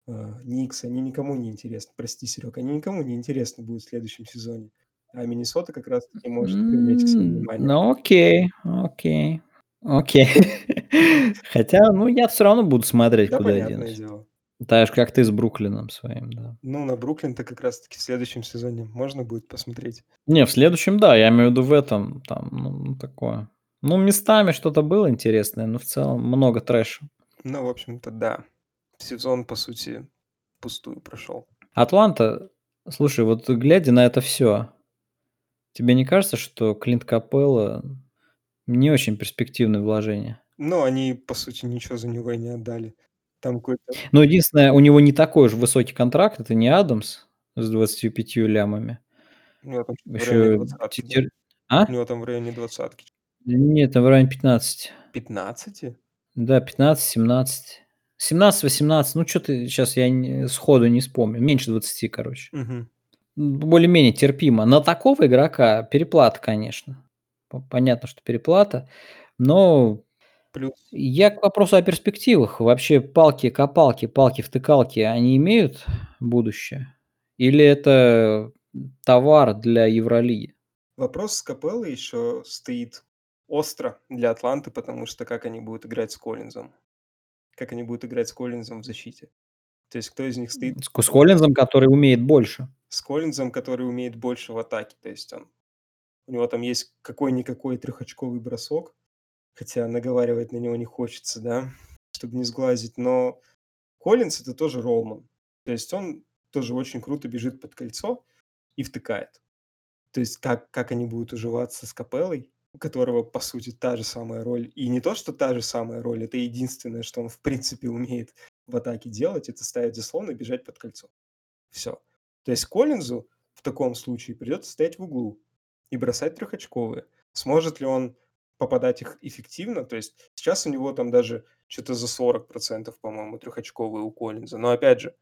а, Никс, они никому не интересны. Прости, Серег, они никому не интересны будут в следующем сезоне. А Миннесота как раз таки может привлечь к себе внимание. ну окей, окей, окей. Хотя, ну, я всё равно буду смотреть, Да, куда денусь. дело. Так же, как ты с Бруклином своим, да. Ну, на Бруклин-то как раз таки в следующем сезоне можно будет посмотреть. Не, в следующем, да, я имею в виду в этом, там, ну, такое. Ну, местами что-то было интересное, но в целом много трэша. Ну, в общем-то, да. Сезон, по сути, впустую прошел. Атланта, слушай, вот глядя на это всё, тебе не кажется, что Клинт Капелла не очень перспективное вложение? Но они, по сути, ничего за него и не отдали. Там какой-то Ну, единственное, у него не такой уж высокий контракт, это не Адамс с 25 лямами. У него там что-то в районе Еще двадцатки, да? Титер а? У него там в районе двадцатки. Нет, там в районе 15. 15? Да, 15-17. 17-18, ну, чё-то щас я не сходу не вспомню. Меньше 20, короче. М, более-менее терпимо. На такого игрока переплата, конечно. Понятно, что переплата, но Плюс я к вопросу о перспективах. Вообще палки-копалки, палки-втыкалки, они имеют будущее? Или это товар для Евролиги? Вопрос с Капеллой еще стоит остро для Атланты, потому что как они будут играть с Коллинзом? Как они будут играть с Коллинзом в защите? То есть кто из них стоит С Ко с Коллинзом, который умеет больше. С Коллинзом, который умеет больше в атаке. То есть он у него там есть какой-никакой трехочковый бросок, хотя наговаривать на него не хочется, да, чтобы не сглазить. Но Коллинз- это тоже роллман. То есть он тоже очень круто бежит под кольцо и втыкает. То есть как как они будут уживаться с Капеллой, у которого, по сути, та же самая роль. И не то, что та же самая роль, это единственное, что он в принципе умеет в атаке делать- это ставить заслон и бежать под кольцо. Всё. То есть Коллинзу в таком случае придется стоять в углу и бросать трехочковые. Сможет ли он попадать их эффективно? То есть сейчас у него там даже чё-то за 40 %, по-моему, трехочковые у Коллинза. Но опять же,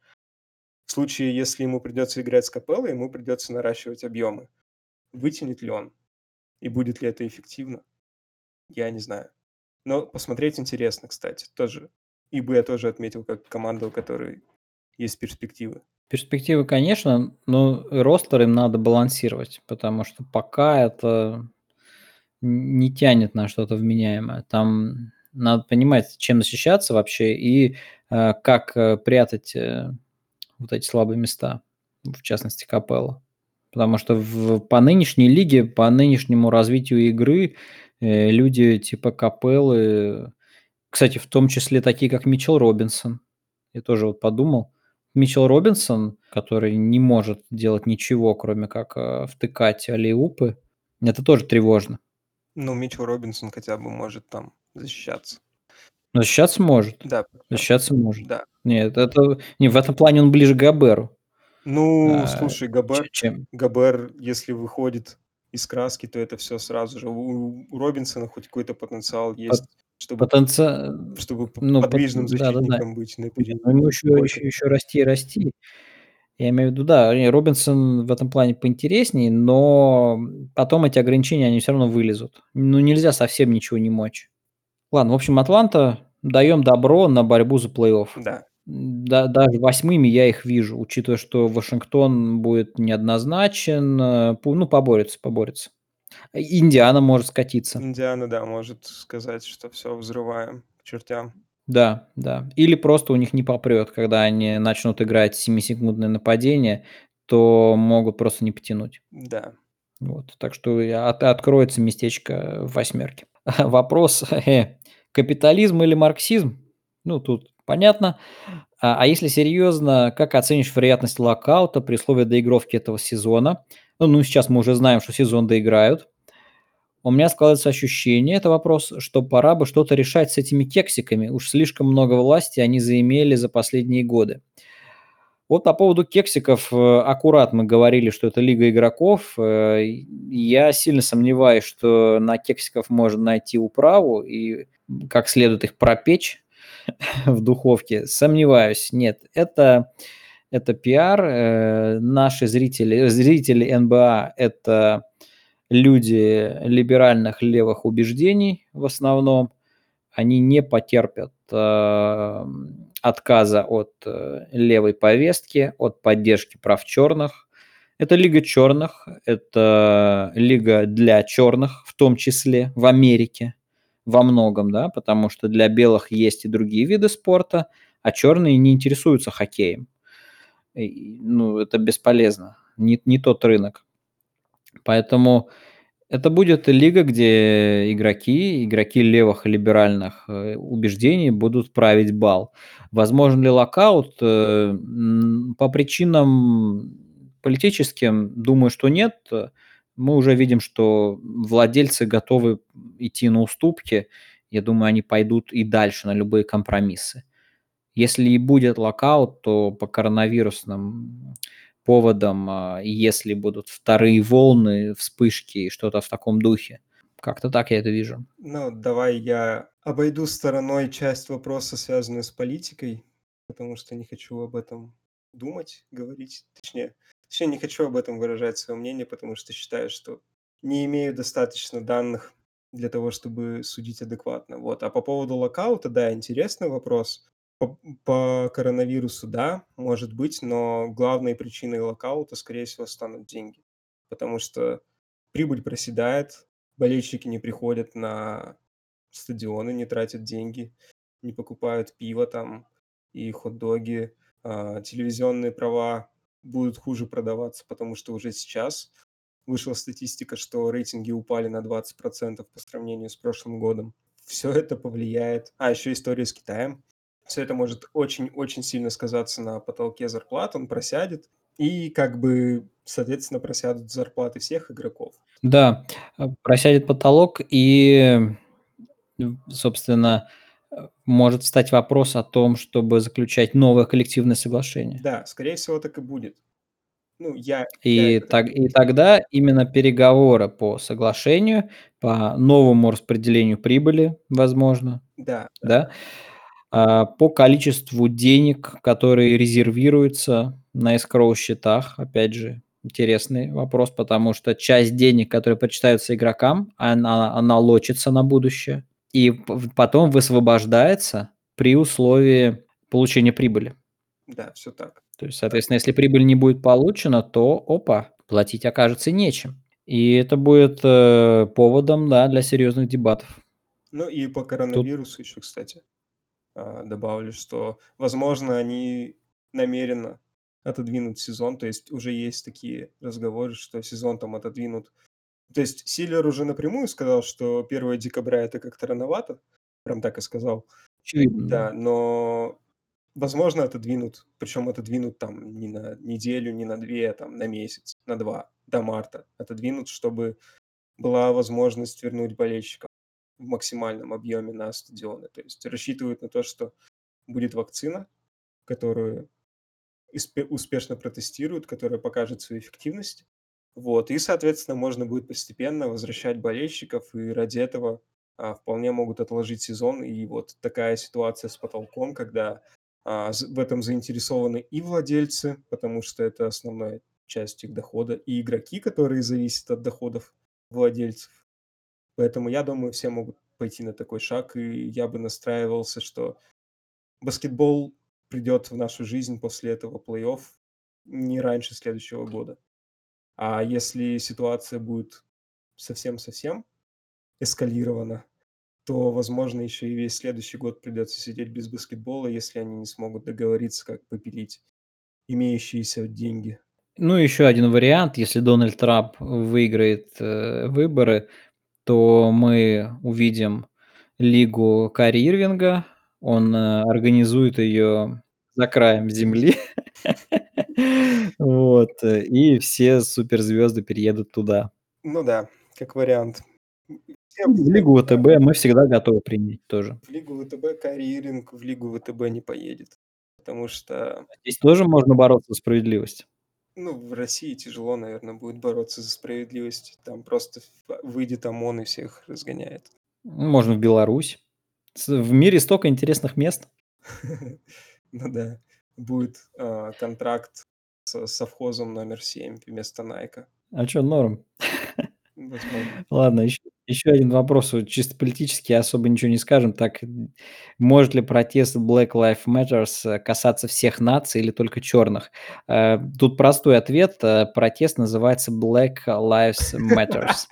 в случае, если ему придется играть с Капеллой, ему придется наращивать объемы. Вытянет ли он? И будет ли это эффективно? Я не знаю. Но посмотреть интересно, кстати, тоже. Ибо я тоже отметил как команду, у которой есть перспективы. Перспективы, конечно, но ростер им надо балансировать, потому что пока это не тянет на что-то вменяемое. Там надо понимать, чем защищаться вообще и, э, как, э, прятать, э, вот эти слабые места, в частности, Капелла. Потому что в по нынешней лиге, по нынешнему развитию игры, э, люди типа Капеллы, кстати, в том числе такие, как Митчелл Робинсон. Я тоже вот подумал. Митчелл Робинсон, который не может делать ничего, кроме как, э, втыкать аллей-опы, это тоже тревожно. Ну, Митчелл Робинсон хотя бы может там защищаться. Защищаться может. Да. Защищаться может. Да. Нет, это не, в этом плане он ближе к Гоберу. Ну, А, слушай, че Гобер чем Гобер, если выходит из краски, то это всё сразу же. У у Робинсона хоть какой-то потенциал Пот есть, чтобы потенци чтобы ну, пот подвижным да-да-да. защитником быть на Не, периметре ну ему еще еще еще расти и расти. Я имею в виду, да, Робинсон в этом плане поинтереснее, но потом эти ограничения, они всё равно вылезут. Ну, нельзя совсем ничего не мочь. Ладно, в общем, Атланта даем добро на борьбу за плей-офф. Да. Да, даже восьмыми я их вижу, учитывая, что Вашингтон будет неоднозначен, э, ну, поборется, поборется. Индиана может скатиться. Индиана, да, может сказать, что все взрываем к чертям. Да, да. Или просто у них не попрет, когда они начнут играть 7-секундное нападение, то могут просто не потянуть. Да. Вот, так что от, откроется местечко в восьмерке. Вопрос, э, капитализм или марксизм? Ну, тут понятно. А, а если серьезно, как оценишь вероятность локаута при условии доигровки этого сезона? Ну, ну, сейчас мы уже знаем, что сезон доиграют. У меня складывается ощущение, это вопрос, что пора бы что-то решать с этими кексиками. Уж слишком много власти они заимели за последние годы. Вот по поводу кексиков, э, аккурат мы говорили, что это лига игроков. Э, я сильно сомневаюсь, что на кексиков можно найти управу и как следует их пропечь в духовке. Сомневаюсь. Нет, это, это пиар. Э, наши зрители, зрители НБА – это люди либеральных левых убеждений в основном. Они не потерпят отказа от э, левой повестки, от поддержки прав черных. Это лига черных, это лига для черных, в том числе в Америке, во многом, да, потому что для белых есть и другие виды спорта, а черные не интересуются хоккеем. И, ну, это бесполезно, не, не тот рынок. Поэтому это будет лига, где игроки, игроки левых либеральных э, убеждений будут править бал. Возможен ли локаут? Э, по причинам политическим, думаю, что нет. Мы уже видим, что владельцы готовы идти на уступки. Я думаю, они пойдут и дальше на любые компромиссы. Если и будет локаут, то по коронавирусным поводом, а, если будут вторые волны, вспышки и что-то в таком духе. Как-то так я это вижу. Ну, давай я обойду стороной часть вопроса, связанную с политикой, потому что не хочу об этом думать, говорить, точнее, точнее не хочу об этом выражать свое мнение, потому что считаю, что не имею достаточно данных для того, чтобы судить адекватно. Вот. А по поводу локаута, да, интересный вопрос. По, по коронавирусу, да, может быть, но главной причиной локаута, скорее всего, станут деньги. Потому что прибыль проседает, болельщики не приходят на стадионы, не тратят деньги, не покупают пиво там и хот-доги, а, телевизионные права будут хуже продаваться, потому что уже сейчас вышла статистика, что рейтинги упали на 20% по сравнению с прошлым годом. Все это повлияет. А, еще история с Китаем все это может очень-очень сильно сказаться на потолке зарплат, он просядет, и как бы, соответственно, просядут зарплаты всех игроков. Да, э, просядет потолок, и, собственно, может встать вопрос о том, чтобы заключать новое коллективное соглашение. Да, скорее всего, так и будет. Ну, я, и, я так, и тогда именно переговоры по соглашению, по новому распределению прибыли, возможно, да, да, а, по количеству денег, которые резервируются на escrow счетах. Опять же, интересный вопрос, потому что часть денег, которые почитаются игрокам, она, она лочится на будущее и потом высвобождается при условии получения прибыли. Да, все так. То есть, соответственно, если прибыль не будет получена, то опа, платить окажется нечем. И это будет э, поводом да, для серьезных дебатов. Ну и по коронавирусу Тут... еще, кстати. А, добавлю, что, возможно, они намеренно отодвинут сезон, то есть уже есть такие разговоры, что сезон там отодвинут. То есть Силлер уже напрямую сказал, что 1 декабря это как-то рановато, прям так и сказал. Очевидно. Да, но возможно отодвинут, причем отодвинут там не на неделю, не на две, а там на месяц, на два, до марта отодвинут, чтобы была возможность вернуть болельщикам в максимальном объеме на стадионы. То есть рассчитывают на то, что будет вакцина, которую успешно протестируют, которая покажет свою эффективность. Вот. И, соответственно, можно будет постепенно возвращать болельщиков, и ради этого а, вполне могут отложить сезон. И вот такая ситуация с потолком, когда а, в этом заинтересованы и владельцы, потому что это основная часть их дохода, и игроки, которые зависят от доходов владельцев. Поэтому я думаю, все могут пойти на такой шаг, и я бы настраивался, что баскетбол придет в нашу жизнь после этого плей-офф не раньше следующего года. А если ситуация будет совсем-совсем эскалирована, то, возможно, еще и весь следующий год придется сидеть без баскетбола, если они не смогут договориться, как попилить имеющиеся деньги. Ну, еще один вариант, если Дональд Трамп выиграет э, выборы, то мы увидим лигу Кари Ирвинга, он э, организует ее за краем земли, вот, э, и все суперзвезды переедут туда. Ну да, как вариант. Ну, в лигу ВТБ мы всегда готовы принять тоже. В лигу ВТБ Кари Ирвинг в лигу ВТБ не поедет, потому что... Здесь тоже можно бороться за справедливость. Ну, в России тяжело, наверное, будет бороться за справедливость. Там просто выйдет ОМОН и всех разгоняет. Можно в Беларусь. В мире столько интересных мест. Ну да, будет а, контракт с совхозом номер 7 вместо Найка. А что, норм? Ладно, еще, еще один вопрос, вот чисто политический, особо ничего не скажем. Так, может ли протест Black Lives Matter э, касаться всех наций или только черных? Э, тут простой ответ. Э, протест называется Black Lives Matters.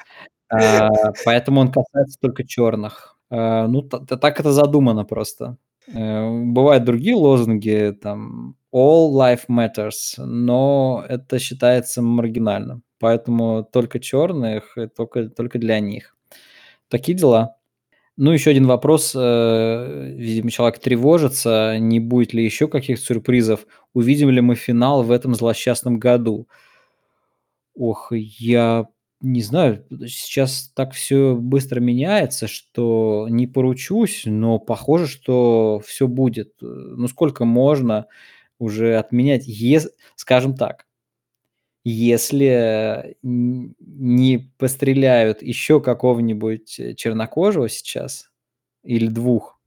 Поэтому он касается только черных. Ну, так это задумано просто. Бывают другие лозунги, там, All Life Matters, но это считается маргинальным. Поэтому только черных, только, только для них. Такие дела. Ну, еще один вопрос. Э, видимо, человек тревожится, не будет ли еще каких-то сюрпризов. Увидим ли мы финал в этом злосчастном году? Ох, я не знаю, сейчас так все быстро меняется, что не поручусь, но похоже, что все будет. Ну, сколько можно уже отменять, ес скажем так, если не постреляют еще какого-нибудь э, чернокожего сейчас или двух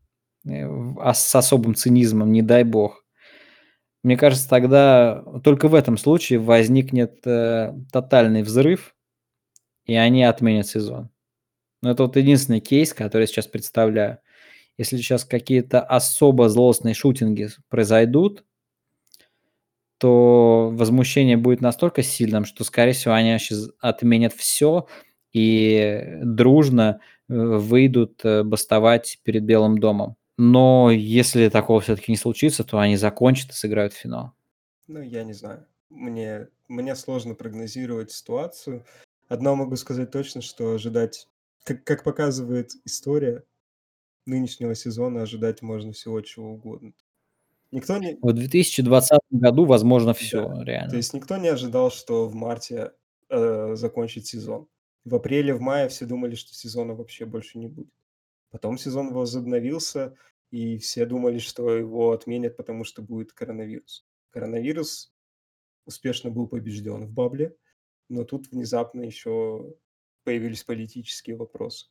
э, а с особым цинизмом, не дай бог, мне кажется, тогда только в этом случае возникнет э, тотальный взрыв, и они отменят сезон. Но это вот единственный кейс, который я сейчас представляю. Если сейчас какие-то особо злостные шутинги произойдут, то возмущение будет настолько сильным, что, скорее всего, они сейчас отменят все и дружно э, выйдут э, бастовать перед Белым домом. Но если такого все-таки не случится, то они закончат и сыграют финал. Ну, я не знаю. Мне, мне сложно прогнозировать ситуацию. Одно могу сказать точно, что ожидать, как, как показывает история нынешнего сезона, ожидать можно всего чего угодно. Никто не... В 2020 году, возможно, все Да. реально. То есть никто не ожидал, что в марте э, закончит сезон. В апреле, в мае все думали, что сезона вообще больше не будет. Потом сезон возобновился, и все думали, что его отменят, потому что будет коронавирус. Коронавирус успешно был побежден в Бабле, но тут внезапно еще появились политические вопросы.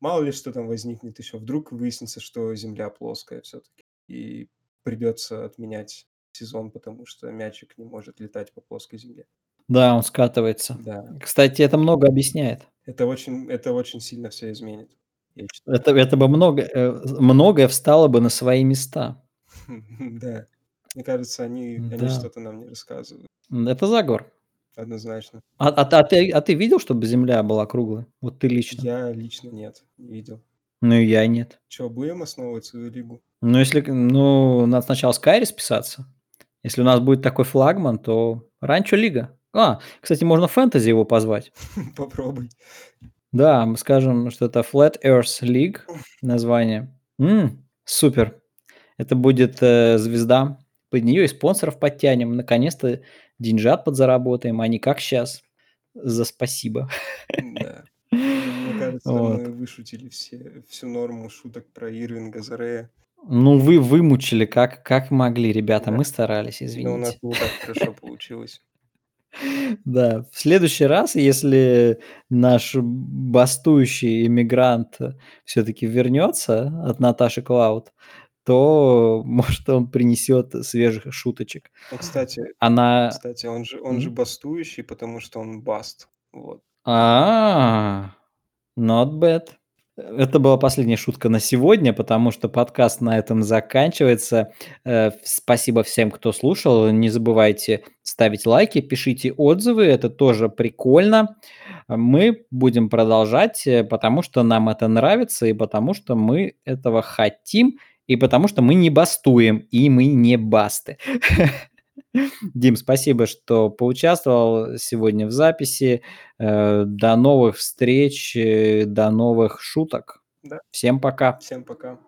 Мало ли что там возникнет еще. Вдруг выяснится, что Земля плоская все-таки. И придется отменять сезон, потому что мячик не может летать по плоской земле. Да, он скатывается. Да. Кстати, это много объясняет. Это очень, это очень сильно все изменит. Это, это бы много, э, многое встало бы на свои места. Да. Мне кажется, они, они Да. что-то нам не рассказывают. Это заговор. Однозначно. А, а, а ты, а ты видел, чтобы Земля была круглой? Вот ты лично. Я лично нет, не видел. Ну и я нет. Че, будем основывать свою лигу? Ну, если, ну, надо сначала с Кайри списаться. Если у нас будет такой флагман, то Ранчо Лига. А, кстати, можно фэнтези его позвать. Попробуй. Да, мы скажем, что это Flat Earth League название. М, супер. Это будет э, звезда. Под нее и спонсоров подтянем. Наконец-то деньжат подзаработаем, а не как сейчас. За спасибо. Да. Мне кажется, Вот. мы вышутили все, всю норму шуток про Ирвинга, Зарея. Ну, вы вымучили как, как могли, ребята. Да. Мы старались, Но у нас извините. так хорошо получилось. Да, в следующий раз, если наш бастующий иммигрант все-таки вернется от Наташи Клауд, то, может, он принесет свежих шуточек. Ну, кстати, Она... кстати, он же, он же М? бастующий, потому что он баст. Вот. А, not bad. Это была последняя шутка на сегодня, потому что подкаст на этом заканчивается. Э, спасибо всем, кто слушал. Не забывайте ставить лайки, пишите отзывы, это тоже прикольно. Мы будем продолжать, э, потому что нам это нравится, и потому что мы этого хотим, и потому что мы не бастуем, и мы не басты. Дим, спасибо, что поучаствовал сегодня в записи. Э, до новых встреч, э, до новых шуток. Да. Всем пока. Всем пока.